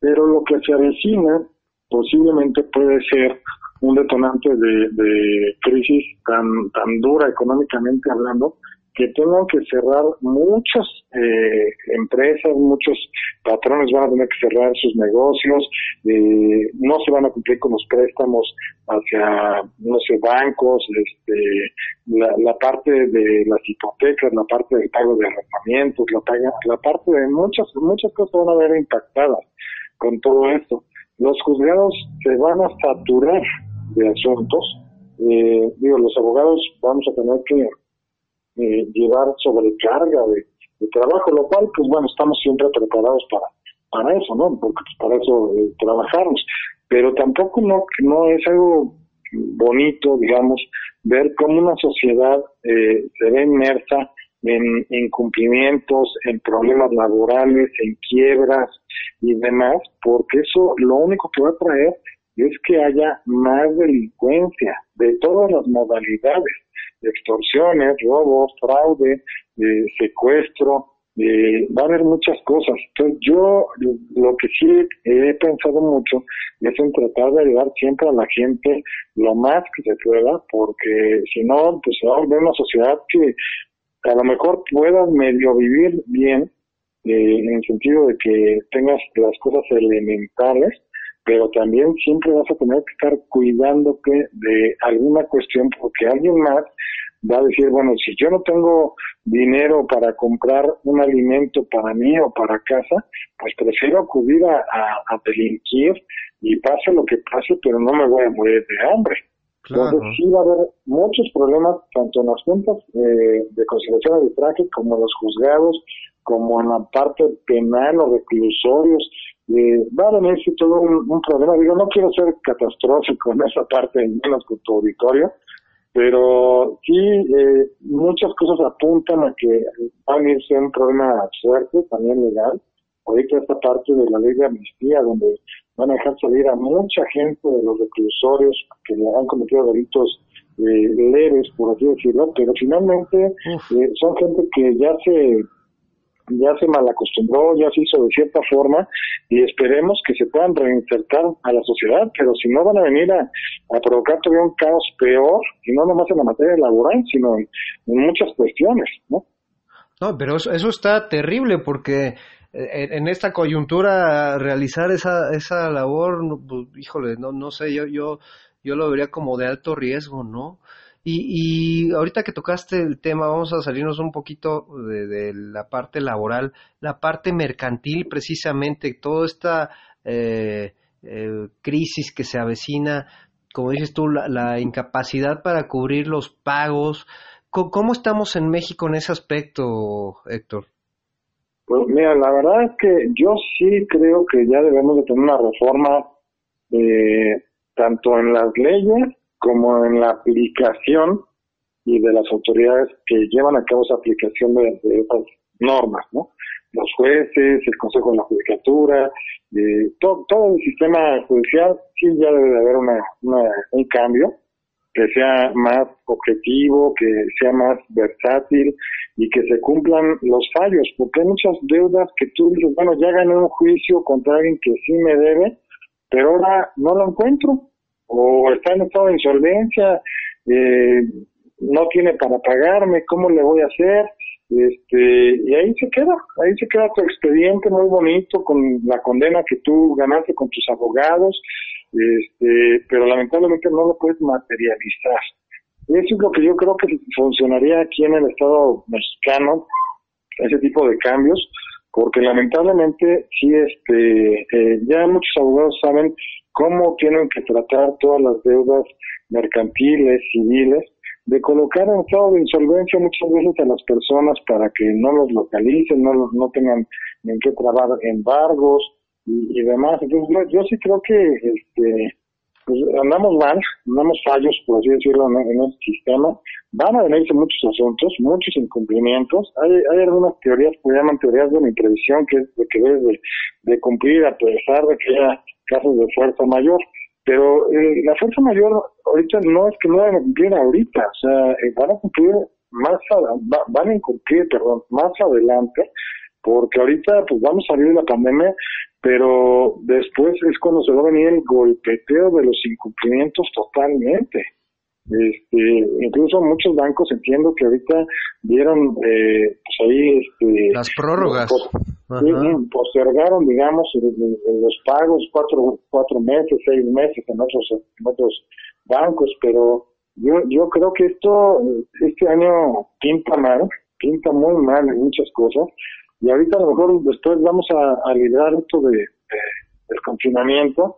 pero lo que se avecina posiblemente puede ser un detonante de, de crisis tan, tan dura económicamente hablando, que tengan que cerrar muchas eh, empresas, muchos patrones van a tener que cerrar sus negocios, eh, no se van a cumplir con los préstamos hacia, no sé, bancos, este, la, parte de las hipotecas, la parte del pago de arrendamientos, la, la parte de muchas, muchas cosas van a ver impactadas con todo esto. Los juzgados se van a saturar de asuntos. Eh, digo, los abogados vamos a tener que eh, llevar sobrecarga de, trabajo, lo cual, pues bueno, estamos siempre preparados para, para eso, ¿no? Porque pues, para eso eh, trabajamos. Pero tampoco no, no es algo bonito, digamos, ver cómo una sociedad eh, se ve inmersa en incumplimientos, en problemas laborales, en quiebras y demás, porque eso lo único que va a traer es que haya más delincuencia de todas las modalidades, extorsiones, robos, fraude, eh, secuestro, eh, va a haber muchas cosas. Entonces yo lo que sí he pensado mucho es en tratar de ayudar siempre a la gente lo más que se pueda, porque si no, pues se va a volver una sociedad que a lo mejor puedas medio vivir bien, eh, en el sentido de que tengas las cosas elementales, pero también siempre vas a tener que estar cuidándote de alguna cuestión porque alguien más va a decir, bueno, si yo no tengo dinero para comprar un alimento para mí o para casa, pues prefiero acudir a, a, delinquir y pase lo que pase, pero no me voy a morir de hambre. Entonces sí va a haber muchos problemas, tanto en las juntas eh, de conciliación de arbitraje como en los juzgados, como en la parte penal o reclusorios, eh, va a venir todo un, problema. Digo, no quiero ser catastrófico en esa parte, menos con tu auditorio, pero sí, eh, muchas cosas apuntan a que va a venirse un problema fuerte, también legal. Ahorita esta parte de la ley de amnistía, donde van a dejar salir a mucha gente de los reclusorios que han cometido delitos eh, leves, por así decirlo, pero finalmente eh, son gente que ya se ya se malacostumbró, ya se hizo de cierta forma y esperemos que se puedan reinsertar a la sociedad, pero si no van a venir a, provocar todavía un caos peor, y no nomás en la materia laboral, sino en, muchas cuestiones, ¿no? No, pero eso, está terrible porque eh, en esta coyuntura realizar esa, esa labor, pues, híjole, no, no sé, yo, yo, yo lo vería como de alto riesgo, ¿no? Y, y, ahorita que tocaste el tema, vamos a salirnos un poquito de, la parte laboral, la parte mercantil, precisamente, toda esta eh, eh, crisis que se avecina, como dices tú, la, incapacidad para cubrir los pagos. ¿Cómo, estamos en México en ese aspecto, Héctor? Pues mira, la verdad es que yo sí creo que ya debemos de tener una reforma eh, tanto en las leyes como en la aplicación y de las autoridades que llevan a cabo esa aplicación de, esas normas, ¿no? Los jueces, el Consejo de la Judicatura, eh, todo, todo el sistema judicial, sí ya debe de haber una, un cambio que sea más objetivo, que sea más versátil y que se cumplan los fallos, porque hay muchas deudas que tú dices, bueno, ya gané un juicio contra alguien que sí me debe, pero ahora no lo encuentro o está en estado de insolvencia, eh, no tiene para pagarme, ¿cómo le voy a hacer? Este, y ahí se queda, ahí se queda tu expediente muy bonito con la condena que tú ganaste con tus abogados, este, pero lamentablemente no lo puedes materializar. Eso es lo que yo creo que funcionaría aquí en el Estado mexicano, ese tipo de cambios, porque lamentablemente sí, este, eh, ya muchos abogados saben cómo tienen que tratar todas las deudas mercantiles, civiles, de colocar en estado de insolvencia muchas veces a las personas para que no los localicen, no, no tengan en qué trabar embargos y, demás. Entonces, yo, sí creo que este, pues, andamos mal, andamos fallos, por así decirlo, en, en este sistema. Van a venirse muchos asuntos, muchos incumplimientos. Hay, hay algunas teorías que llaman teorías de la imprevisión, que es de que debes de, cumplir a pesar de que haya casos de fuerza mayor. Pero eh, la fuerza mayor ahorita no es que no van a cumplir ahorita, o sea, eh, van a cumplir más, a- va- van a cumplir, perdón, más adelante, porque ahorita pues vamos a salir de la pandemia, pero después es cuando se va a venir el golpeteo de los incumplimientos totalmente. Este, incluso muchos bancos entiendo que ahorita dieron eh, pues ahí este, Las prórrogas. Ajá. postergaron digamos los pagos cuatro cuatro meses seis meses en otros en otros bancos pero yo yo creo que esto este año pinta mal pinta muy mal en muchas cosas y ahorita a lo mejor después vamos a, a esto de, de- del confinamiento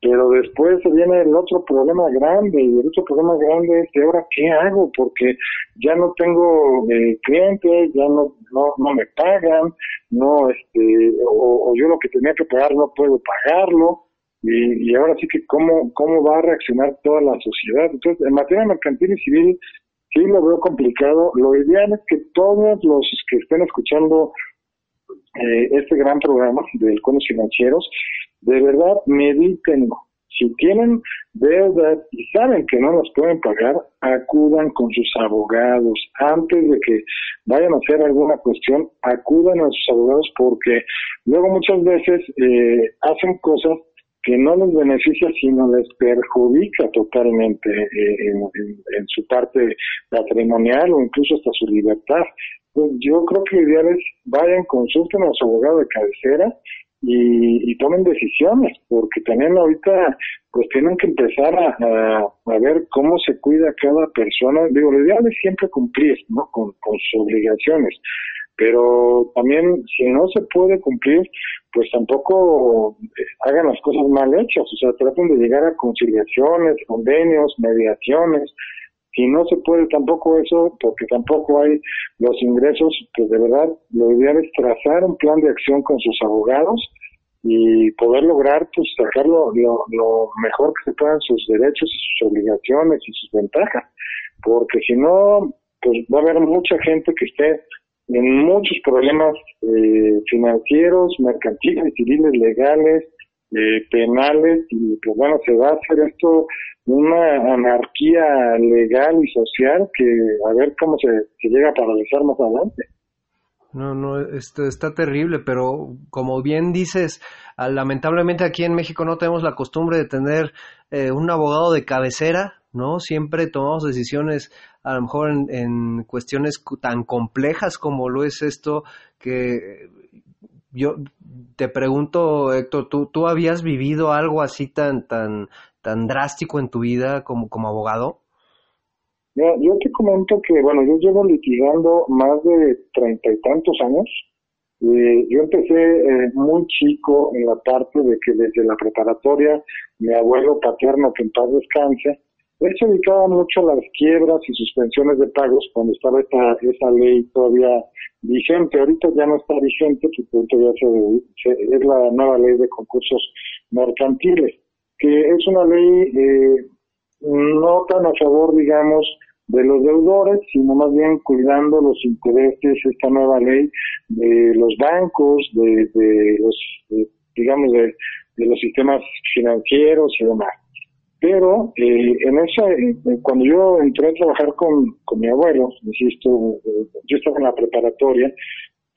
pero después viene el otro problema grande y el otro problema grande es ¿y ahora qué hago? Porque ya no tengo eh, clientes, ya no, no no me pagan, no este o, o yo lo que tenía que pagar no puedo pagarlo y, y ahora sí que cómo cómo va a reaccionar toda la sociedad. Entonces, en materia mercantil y civil sí lo veo complicado. Lo ideal es que todos los que estén escuchando eh, este gran programa de halcones financieros, de verdad medítenlo. Si tienen deudas y saben que no las pueden pagar, acudan con sus abogados. Antes de que vayan a hacer alguna cuestión, acudan a sus abogados porque luego muchas veces eh, hacen cosas que no les beneficia, sino les perjudica totalmente eh, en, su parte patrimonial o incluso hasta su libertad. Pues yo creo que lo ideal es vayan, consulten a su abogado de cabecera y, tomen decisiones, porque también ahorita pues tienen que empezar a, a- ver cómo se cuida cada persona. Digo, lo ideal es siempre cumplir ¿no? con sus obligaciones, pero también si no se puede cumplir, pues tampoco eh, hagan las cosas mal hechas, o sea, traten de llegar a conciliaciones, convenios, mediaciones. Si no se puede tampoco eso, porque tampoco hay los ingresos, pues de verdad lo ideal es trazar un plan de acción con sus abogados y poder lograr pues sacar lo, lo, lo mejor que se puedan sus derechos y sus obligaciones y sus ventajas, porque si no, pues va a haber mucha gente que esté en muchos problemas eh, financieros, mercantiles, civiles, legales, eh, penales, y pues bueno, se va a hacer esto una anarquía legal y social que a ver cómo se, llega a paralizar más adelante. No, no, esto está terrible, pero como bien dices, ah, lamentablemente aquí en México no tenemos la costumbre de tener eh, un abogado de cabecera, ¿no? Siempre tomamos decisiones a lo mejor en, cuestiones cu- tan complejas como lo es esto, que yo te pregunto, Héctor, ¿tú, tú habías vivido algo así tan, tan, tan drástico en tu vida como, como abogado? Yo te comento que, bueno, yo llevo litigando más de treinta y tantos años. Eh, yo empecé eh, muy chico en la parte de que desde la preparatoria, mi abuelo paterno, que en paz descanse, él se dedicaba mucho a las quiebras y suspensiones de pagos cuando estaba esta, esa ley todavía vigente. Ahorita ya no está vigente, porque ya se, se- es la nueva ley de concursos mercantiles, que es una ley eh, no tan a favor, digamos, de los deudores, sino más bien cuidando los intereses, esta nueva ley de los bancos, de, de los, de, digamos, de, de los sistemas financieros y demás. Pero eh, en esa, eh, cuando yo entré a trabajar con, con mi abuelo, insisto, eh, yo estaba en la preparatoria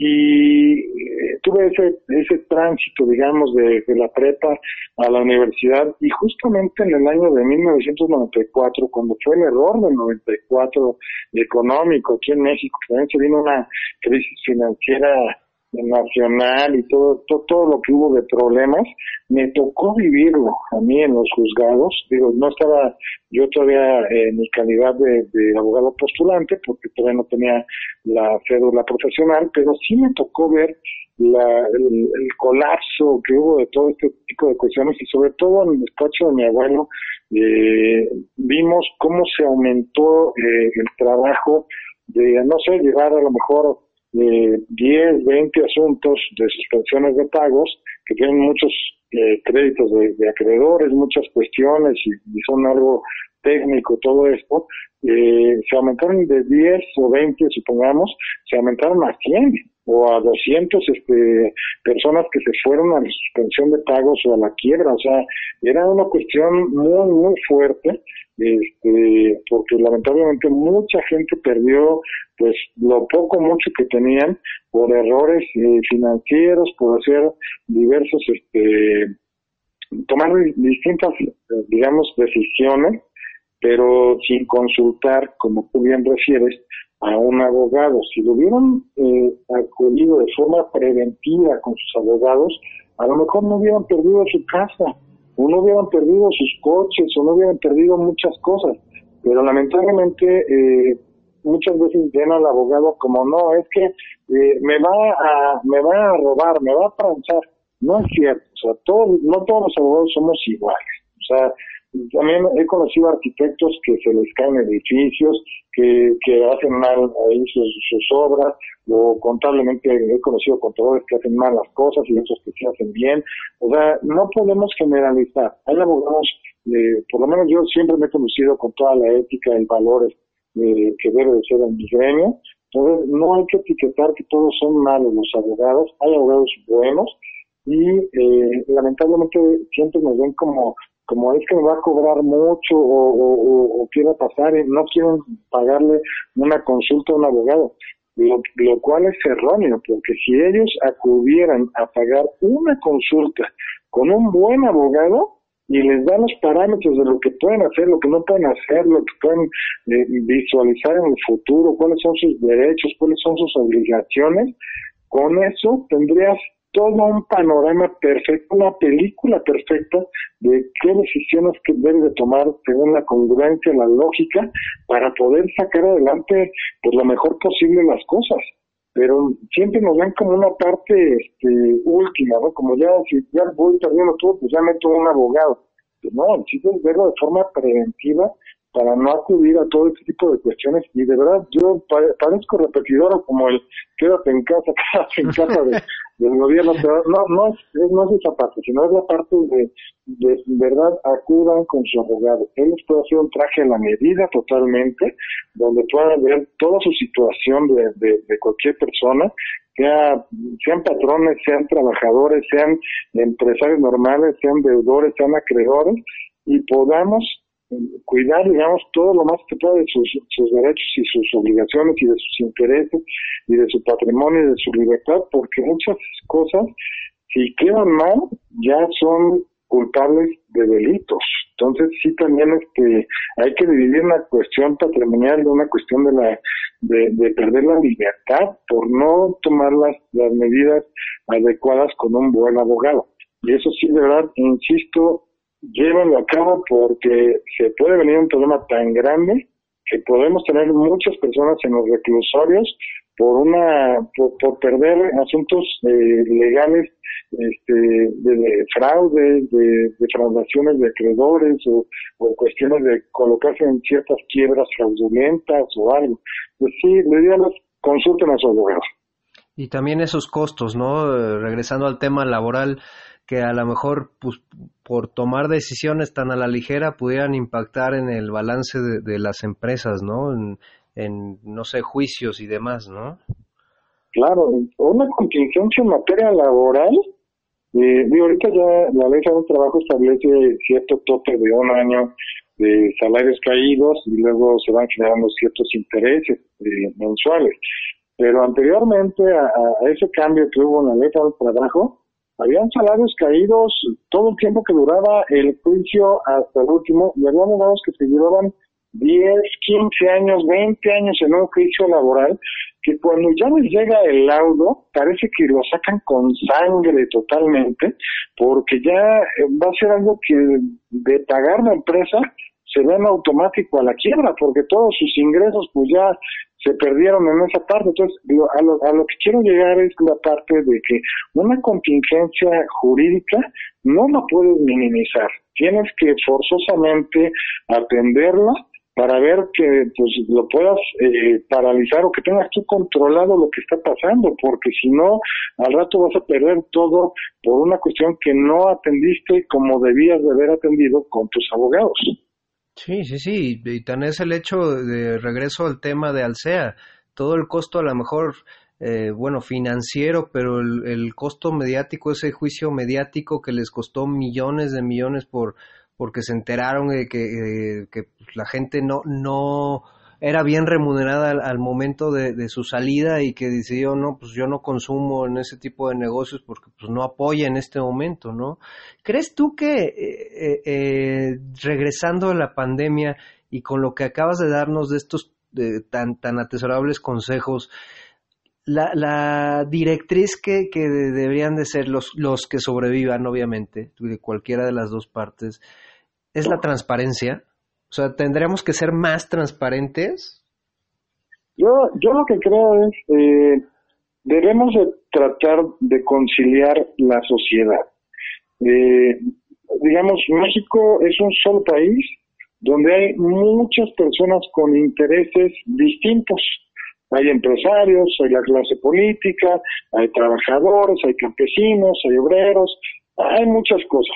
y eh, tuve ese, ese tránsito, digamos, de, de la prepa a la universidad y justamente en el año de 1994, cuando fue el error del 94 económico aquí en México, también se vino una crisis financiera nacional y todo, todo, todo lo que hubo de problemas, me tocó vivirlo a mí en los juzgados. Digo, no estaba yo todavía en mi calidad de, de abogado postulante, porque todavía no tenía la cédula profesional, pero sí me tocó ver la, el, colapso que hubo de todo este tipo de cuestiones y sobre todo en el despacho de mi abuelo eh, vimos cómo se aumentó eh, el trabajo de, no sé, llevar a lo mejor eh, 10, 20 asuntos de suspensiones de pagos que tienen muchos eh, créditos de, de, acreedores, muchas cuestiones y, son algo técnico, todo esto, eh, se aumentaron de 10 o 20, supongamos, se aumentaron a 100 o a 200 este, personas que se fueron a la suspensión de pagos o a la quiebra. O sea, era una cuestión muy, muy fuerte, este, porque lamentablemente mucha gente perdió pues lo poco mucho que tenían por errores eh, financieros, por hacer diversos, este, tomar distintas, eh, digamos, decisiones, pero sin consultar, como tú bien refieres, a un abogado. Si lo hubieran eh, acudido de forma preventiva con sus abogados, a lo mejor no hubieran perdido su casa, o no hubieran perdido sus coches, o no hubieran perdido muchas cosas. Pero lamentablemente eh, muchas veces ven al abogado como no, es que eh, me va a me va a robar, me va a pranchar. No es cierto, o sea, todos, no todos los abogados somos iguales. O sea, también he conocido arquitectos que se les caen edificios, que, que hacen mal ahí sus, sus obras, o contablemente he conocido contadores que hacen mal las cosas y otros que sí hacen bien. O sea, no podemos generalizar. Hay abogados, eh, por lo menos yo siempre me he conocido con toda la ética y valores eh, que debe de ser el gremio. Entonces, no hay que etiquetar que todos son malos los abogados. Hay abogados buenos y eh, lamentablemente siempre nos ven como como es que me va a cobrar mucho o, o, quiera pasar y no quieren pagarle una consulta a un abogado, lo, lo cual es erróneo, porque si ellos acudieran a pagar una consulta con un buen abogado, y les dan los parámetros de lo que pueden hacer, lo que no pueden hacer, lo que pueden eh, visualizar en el futuro, cuáles son sus derechos, cuáles son sus obligaciones, con eso tendrías todo un panorama perfecto, una película perfecta de qué decisiones que debe de tomar según la congruencia, la lógica, para poder sacar adelante pues lo mejor posible las cosas. Pero siempre nos ven como una parte este, última, ¿no? Como ya, si ya voy perdiendo todo, pues ya meto un abogado. no, el chiste es verlo de forma preventiva para no acudir a todo este tipo de cuestiones y de verdad yo parezco repetidor como el quédate en casa, (laughs) quédate en casa de, del gobierno, pero no, no, es, no es esa parte, sino es la parte de, de, verdad acudan con su abogado. Él les puede hacer un traje a la medida totalmente, donde puedan ver toda su situación de, de, de cualquier persona, sea, sean patrones, sean trabajadores, sean empresarios normales, sean deudores, sean acreedores, y podamos cuidar, digamos, todo lo más que pueda de sus, derechos y sus obligaciones y de sus intereses y de su patrimonio y de su libertad, porque muchas cosas, si quedan mal, ya son culpables de delitos. Entonces sí también este hay que dividir una cuestión patrimonial de una cuestión de la de, de perder la libertad por no tomar las, las medidas adecuadas con un buen abogado. Y eso sí, de verdad, insisto, llévenlo a cabo porque se puede venir un problema tan grande que podemos tener muchas personas en los reclusorios por una por, perder asuntos eh, legales este, de, fraude, de defraudaciones de acreedores o, cuestiones de colocarse en ciertas quiebras fraudulentas o algo. Pues sí, le digo, consulten a su abogado. Y también esos costos, ¿no? Eh, regresando al tema laboral, que a lo mejor pues, por tomar decisiones tan a la ligera pudieran impactar en el balance de, las empresas, ¿no? En, no sé, juicios y demás, ¿no? Claro, una contingencia en materia laboral, eh, ahorita ya la ley de trabajo establece cierto tope de un año de salarios caídos y luego se van generando ciertos intereses eh, mensuales. Pero anteriormente a, a, ese cambio que hubo en la ley de trabajo, habían salarios caídos todo el tiempo que duraba el juicio hasta el último y había abogados que se llevaban 10, 15 años, 20 años en un juicio laboral que cuando ya les llega el laudo parece que lo sacan con sangre totalmente porque ya eh, va a ser algo que de pagar la empresa se ven automático a la quiebra porque todos sus ingresos pues ya se perdieron en esa parte. Entonces, a, lo, a lo que quiero llegar es la parte de que una contingencia jurídica no la puedes minimizar. Tienes que forzosamente atenderla para ver que pues lo puedas eh, paralizar o que tengas tú controlado lo que está pasando, porque si no, al rato vas a perder todo por una cuestión que no atendiste como debías de haber atendido con tus abogados. Sí, sí, sí, y tan es el hecho de regreso al tema de Alsea, todo el costo a lo mejor, eh, bueno, financiero, pero el, el, costo mediático, ese juicio mediático que les costó millones de millones por porque se enteraron de que, eh, que la gente no, no era bien remunerada al, momento de, su salida y que decidió, no, pues yo no consumo en ese tipo de negocios porque pues no apoya en este momento, ¿no? ¿Crees tú que eh, eh, regresando a la pandemia y con lo que acabas de darnos de estos tan, tan atesorables consejos, la, la directriz que, que, deberían de ser los, los que sobrevivan, obviamente, de cualquiera de las dos partes, es la transparencia? O sea, ¿tendríamos que ser más transparentes? Yo, yo lo que creo es, eh, debemos de tratar de conciliar la sociedad. Eh, digamos, México es un solo país donde hay muchas personas con intereses distintos. Hay empresarios, hay la clase política, hay trabajadores, hay campesinos, hay obreros, hay muchas cosas.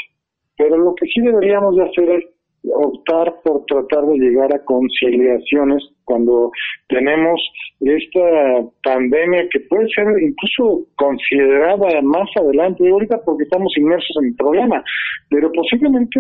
Pero lo que sí deberíamos de hacer es optar por tratar de llegar a conciliaciones cuando tenemos esta pandemia que puede ser incluso considerada más adelante, ahorita porque estamos inmersos en el problema, pero posiblemente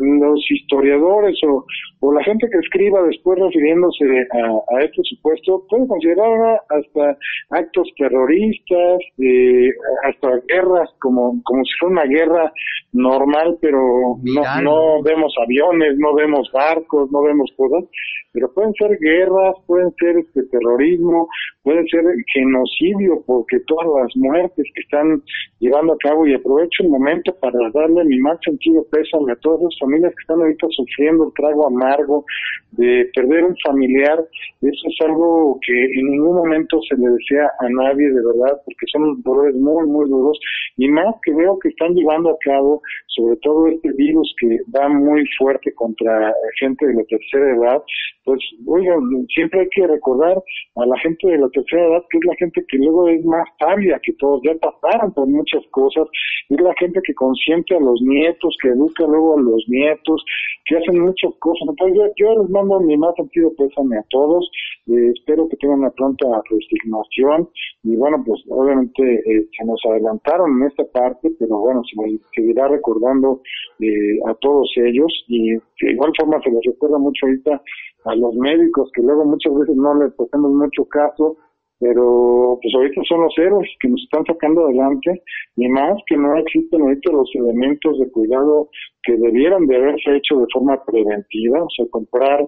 los historiadores o, o la gente que escriba después refiriéndose a, a este supuesto puede considerar hasta actos terroristas, eh, hasta guerras como, como si fuera una guerra normal, pero no, no vemos aviones, no vemos barcos, no vemos cosas, pero pueden ser guerras, pueden ser este terrorismo, puede ser genocidio, porque todas las muertes que están llevando a cabo, y aprovecho el momento para darle mi más sentido pésame a todas las familias que están ahorita sufriendo el trago amargo de perder un familiar, eso es algo que en ningún momento se le desea a nadie de verdad, porque son dolores muy, muy duros, y más que veo que están llevando a cabo, sobre todo este virus que va muy fuerte contra gente de la tercera edad, pues, oigan, siempre hay que recordar a la gente de la tercera edad que es la gente que luego es más sabia que todos, ya pasaron por muchas cosas, es la gente que consiente a los nietos, que educa luego a los nietos, que hacen muchas cosas. Entonces, yo, yo les mando mi más sentido pésame a todos, eh, espero que tengan una pronta resignación, y bueno, pues obviamente eh, se nos adelantaron en esta parte, pero bueno, se me seguirá recordando eh, a todos ellos, y de igual forma se les recuerda mucho ahorita a los médicos que luego muchas veces no les hacemos mucho caso, pero pues ahorita son los héroes que nos están sacando adelante y más que no existen ahorita los elementos de cuidado que debieran de haberse hecho de forma preventiva, o sea, comprar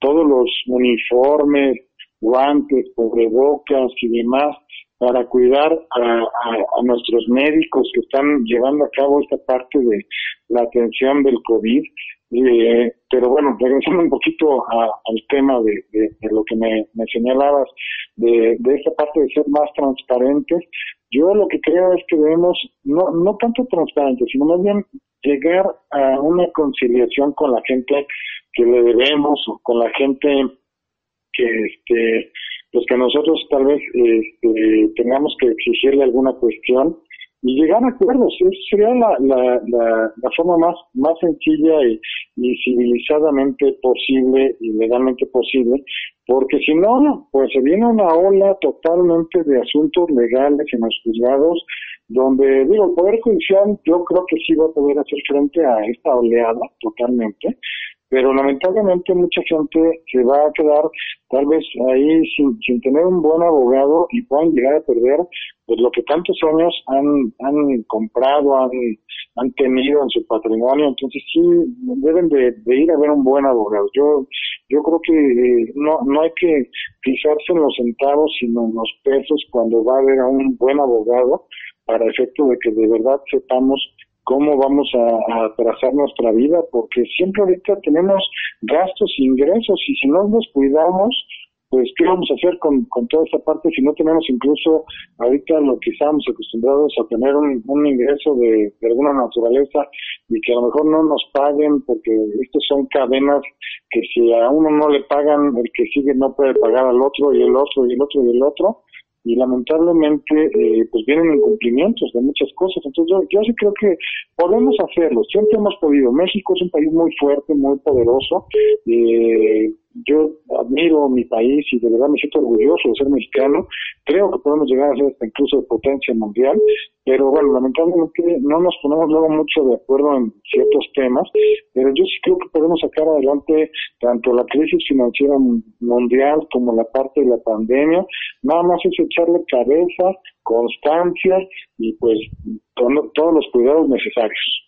todos los uniformes, guantes, cubrebocas y demás para cuidar a, a, a, nuestros médicos que están llevando a cabo esta parte de la atención del COVID. Eh, pero bueno, regresando un poquito al tema de, de, lo que me, me señalabas, de, de esta parte de ser más transparentes, yo lo que creo es que debemos, no, no tanto transparentes, sino más bien llegar a una conciliación con la gente que le debemos, o con la gente que, este, pues que nosotros tal vez este, tengamos que exigirle alguna cuestión y llegar a acuerdos. Sería la, la, la, la, forma más, más sencilla y, y, civilizadamente posible y legalmente posible, porque si no, pues se viene una ola totalmente de asuntos legales en los juzgados, donde, digo, el Poder Judicial yo creo que sí va a poder hacer frente a esta oleada totalmente, pero lamentablemente mucha gente se va a quedar tal vez ahí sin, tener un buen abogado y puedan llegar a perder pues lo que tantos años han, han comprado, han, han tenido en su patrimonio, entonces sí deben de, de ir a ver un buen abogado. Yo, yo creo que eh, no, no hay que fijarse en los centavos, sino en los pesos cuando va a haber a un buen abogado para efecto de que de verdad sepamos cómo vamos a, trazar nuestra vida, porque siempre ahorita tenemos gastos e ingresos y si no nos cuidamos, pues qué vamos a hacer con, con toda esta parte si no tenemos incluso ahorita lo que estamos acostumbrados a tener un, un ingreso de, de, alguna naturaleza y que a lo mejor no nos paguen porque estos son cadenas que si a uno no le pagan el que sigue no puede pagar al otro y el otro y el otro y el otro y lamentablemente eh, pues vienen incumplimientos de muchas cosas. Entonces yo, yo sí creo que podemos hacerlo, siempre hemos podido. México es un país muy fuerte, muy poderoso. Eh, yo admiro mi país y de verdad me siento orgulloso de ser mexicano. Creo que podemos llegar a ser hasta incluso potencia mundial, pero bueno, lamentablemente no nos ponemos luego mucho de acuerdo en ciertos temas, pero yo sí creo que podemos sacar adelante tanto la crisis financiera mundial como la parte de la pandemia. Nada más es echarle cabeza, constancia y pues todos los cuidados necesarios.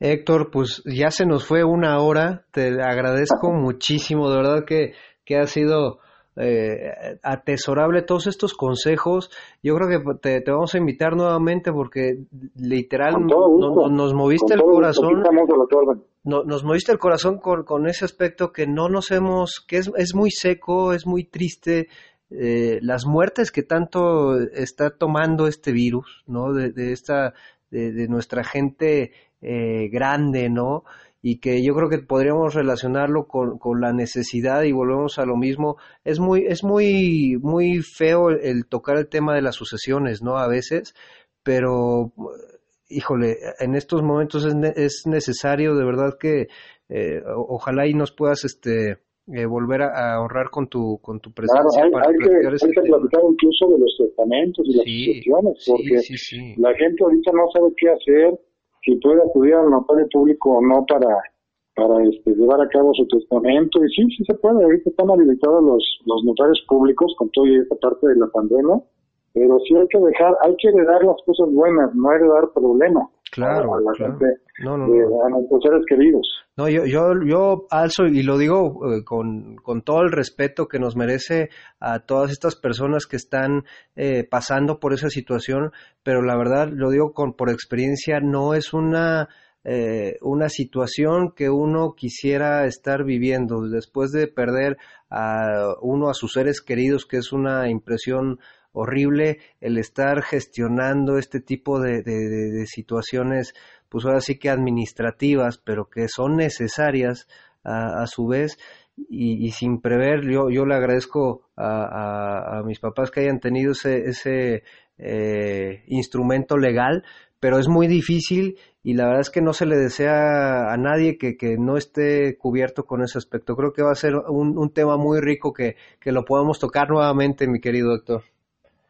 Héctor, pues ya se nos fue una hora, te agradezco muchísimo, de verdad que, que ha sido eh, atesorable todos estos consejos. Yo creo que te, vamos a invitar nuevamente porque literal nos moviste el corazón. nos moviste el corazón con, con, ese aspecto que no nos hemos, que es, es muy seco, es muy triste. Eh, las muertes que tanto está tomando este virus, ¿no? De, de esta, de, de nuestra gente eh, grande, ¿no? Y que yo creo que podríamos relacionarlo con, con, la necesidad y volvemos a lo mismo. Es muy, es muy, muy feo el, tocar el tema de las sucesiones, ¿no? A veces, pero, híjole, en estos momentos es, es necesario de verdad que eh, ojalá y nos puedas, este, eh, volver a, ahorrar con tu con tu presencia claro, hay, que, hay que platicar incluso de los testamentos y las sucesiones porque la gente ahorita no sabe qué hacer si puede acudir al notario público o no para para este, llevar a cabo su testamento. Y sí, sí se puede. Ahorita están habilitados los, los notarios públicos con toda esta parte de la pandemia. Pero sí hay que dejar, hay que heredar las cosas buenas, no heredar problemas. Claro, a, la claro. Gente, no, no, no. a nuestros seres queridos. No, yo, yo, yo alzo y lo digo eh, con, con, todo el respeto que nos merece a todas estas personas que están eh, pasando por esa situación, pero la verdad lo digo con por experiencia no es una eh, una situación que uno quisiera estar viviendo. Después de perder a uno a sus seres queridos, que es una impresión horrible el estar gestionando este tipo de, de, situaciones, pues ahora sí que administrativas, pero que son necesarias a, a su vez y, y, sin prever, yo, yo le agradezco a, mis papás que hayan tenido ese, ese eh, instrumento legal, pero es muy difícil y la verdad es que no se le desea a nadie que, que no esté cubierto con ese aspecto. Creo que va a ser un, un tema muy rico que, que lo podamos tocar nuevamente, mi querido doctor.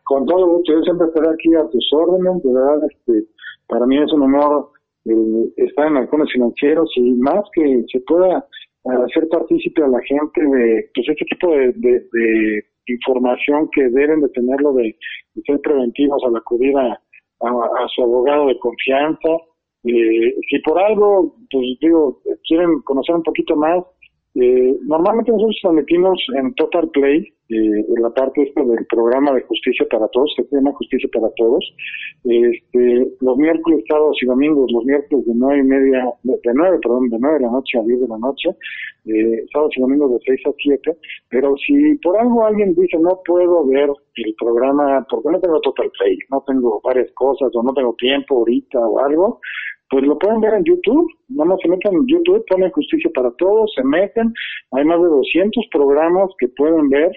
Con todo gusto, yo siempre estaré aquí a tus órdenes, de verdad, este, para mí es un honor eh, estar en algunos financieros y más que se pueda hacer partícipe a la gente de pues este tipo de, de, de información que deben de tenerlo de, de ser preventivos al acudir a, a, su abogado de confianza. Eh, si por algo, pues digo, quieren conocer un poquito más, eh, normalmente nosotros transmitimos en Total Play, eh, en la parte esta del programa de Justicia para Todos, se llama Justicia para Todos, este, los miércoles, sábados y domingos, los miércoles de nueve y media, de nueve, perdón, de nueve de la noche a diez de la noche, eh, sábados y domingos de seis a siete, pero si por algo alguien dice no puedo ver el programa porque no tengo Total Play, no tengo varias cosas o no tengo tiempo ahorita o algo, pues lo pueden ver en YouTube, nada más se meten en YouTube, ponen Justicia para Todos, se meten, hay más de 200 programas que pueden ver,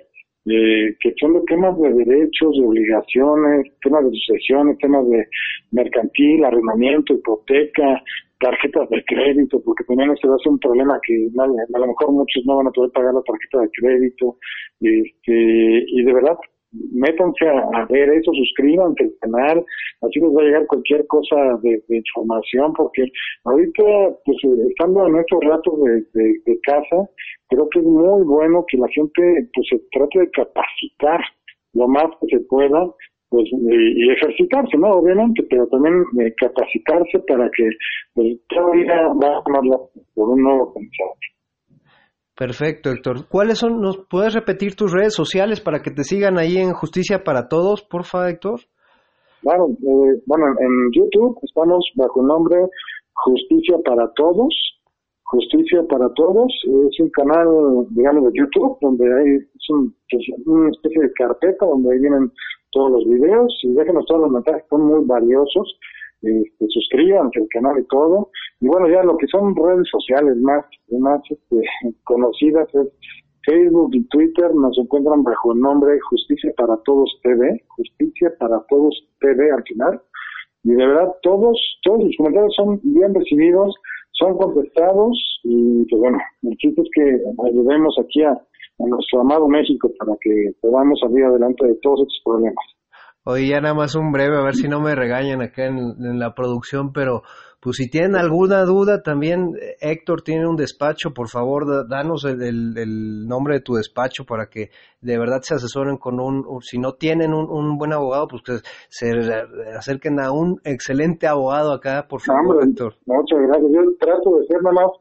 eh, que son de temas de derechos, de obligaciones, temas de sucesiones, temas de mercantil, arrendamiento, hipoteca, tarjetas de crédito, porque también se va a ser un problema que a lo mejor muchos no van a poder pagar la tarjeta de crédito, este, y de verdad, métanse a, ver eso, suscríbanse al canal, así les va a llegar cualquier cosa de, información, porque ahorita, pues estando en estos ratos de, de, casa, creo que es muy bueno que la gente pues se trate de capacitar lo más que se pueda, pues y, ejercitarse, ¿no? Obviamente, pero también eh, capacitarse para que pues, cada día va a tomarla por un nuevo pensamiento. Perfecto, Héctor. ¿Cuáles son? ¿Nos puedes repetir tus redes sociales para que te sigan ahí en Justicia para Todos, porfa, Héctor? Claro, eh, bueno, en YouTube estamos bajo el nombre Justicia para Todos. Justicia para Todos es un canal, digamos, de YouTube donde hay es un, es una especie de carpeta donde ahí vienen todos los videos y déjenos todos los mensajes, son muy valiosos este, suscríbanse al canal y todo. Y bueno, ya lo que son redes sociales más, más este, (laughs) conocidas es Facebook y Twitter nos encuentran bajo el nombre Justicia para Todos TV, Justicia para Todos TV al final. Y de verdad, todos, todos los comentarios son bien recibidos, son contestados y pues bueno, el chiste es que ayudemos aquí a, a nuestro amado México para que podamos salir adelante de todos estos problemas. Oye, ya nada más un breve, a ver si no me regañan acá en, en la producción, pero pues si tienen alguna duda, también Héctor tiene un despacho, por favor, da- danos el, el- el nombre de tu despacho para que de verdad se asesoren con un, si no tienen un, un buen abogado, pues que se acerquen a un excelente abogado acá, por favor, Hombre, Héctor. Muchas gracias. Yo trato de ser nada más,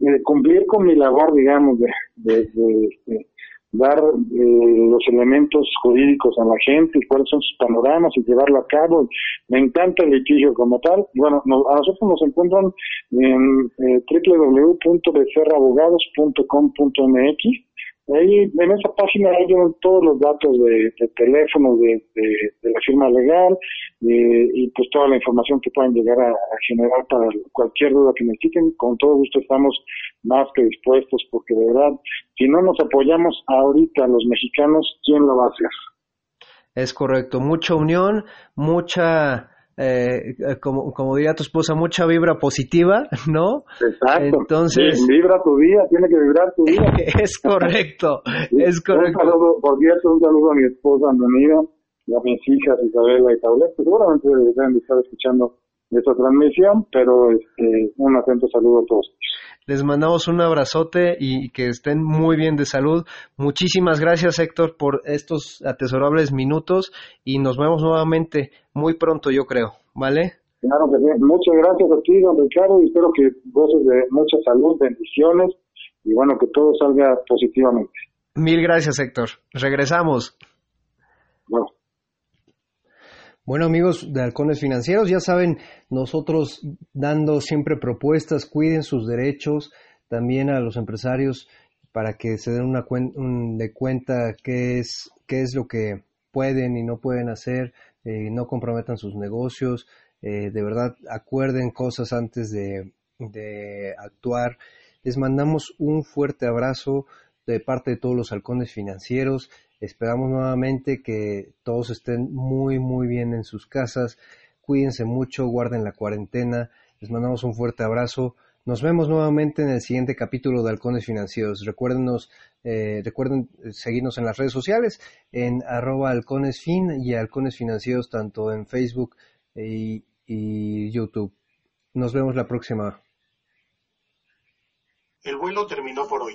eh, cumplir con mi labor, digamos, de, de- de, este, dar eh, los elementos jurídicos a la gente cuáles son sus panoramas y llevarlo a cabo. Me encanta el litigio como tal. Bueno, nos- a nosotros nos encuentran en eh. Ahí, en esa página hay todos los datos de, de teléfono de, la firma legal eh, y pues toda la información que puedan llegar a, a generar para cualquier duda que necesiten. Con todo gusto estamos más que dispuestos porque de verdad, si no nos apoyamos ahorita los mexicanos, ¿quién lo va a hacer? Es correcto, mucha unión, mucha, eh, como, como diría tu esposa, mucha vibra positiva, (laughs) ¿no? Exacto. Entonces- Sí, vibra tu día, tiene que vibrar tu día. (laughs) Es correcto, es Un correcto. saludo, por cierto, un saludo a mi esposa Antonida y a mis hijas Isabela y Paulette, que seguramente deben de estar escuchando esta transmisión, pero este, un atento saludo a todos. Les mandamos un abrazote y que estén muy bien de salud. Muchísimas gracias Héctor por estos atesorables minutos y nos vemos nuevamente muy pronto yo creo, ¿vale? Claro que sí. Muchas gracias a ti, don Ricardo, y espero que goces de mucha salud, bendiciones, y bueno, que todo salga positivamente. Mil gracias Héctor. Regresamos. Bueno. Bueno amigos de Halcones Financieros, ya saben, nosotros dando siempre propuestas, cuiden sus derechos, también a los empresarios para que se den una cuen- un- de cuenta qué es, qué es lo que pueden y no pueden hacer, eh, no comprometan sus negocios, eh, de verdad acuerden cosas antes de, de actuar. Les mandamos un fuerte abrazo de parte de todos los halcones financieros. Esperamos nuevamente que todos estén muy, muy bien en sus casas. Cuídense mucho, guarden la cuarentena. Les mandamos un fuerte abrazo. Nos vemos nuevamente en el siguiente capítulo de Halcones Financieros. Recuérdenos, eh, recuerden seguirnos en las redes sociales en arroba halconesfin y halcones financieros tanto en Facebook y, y YouTube. Nos vemos la próxima. El vuelo terminó por hoy.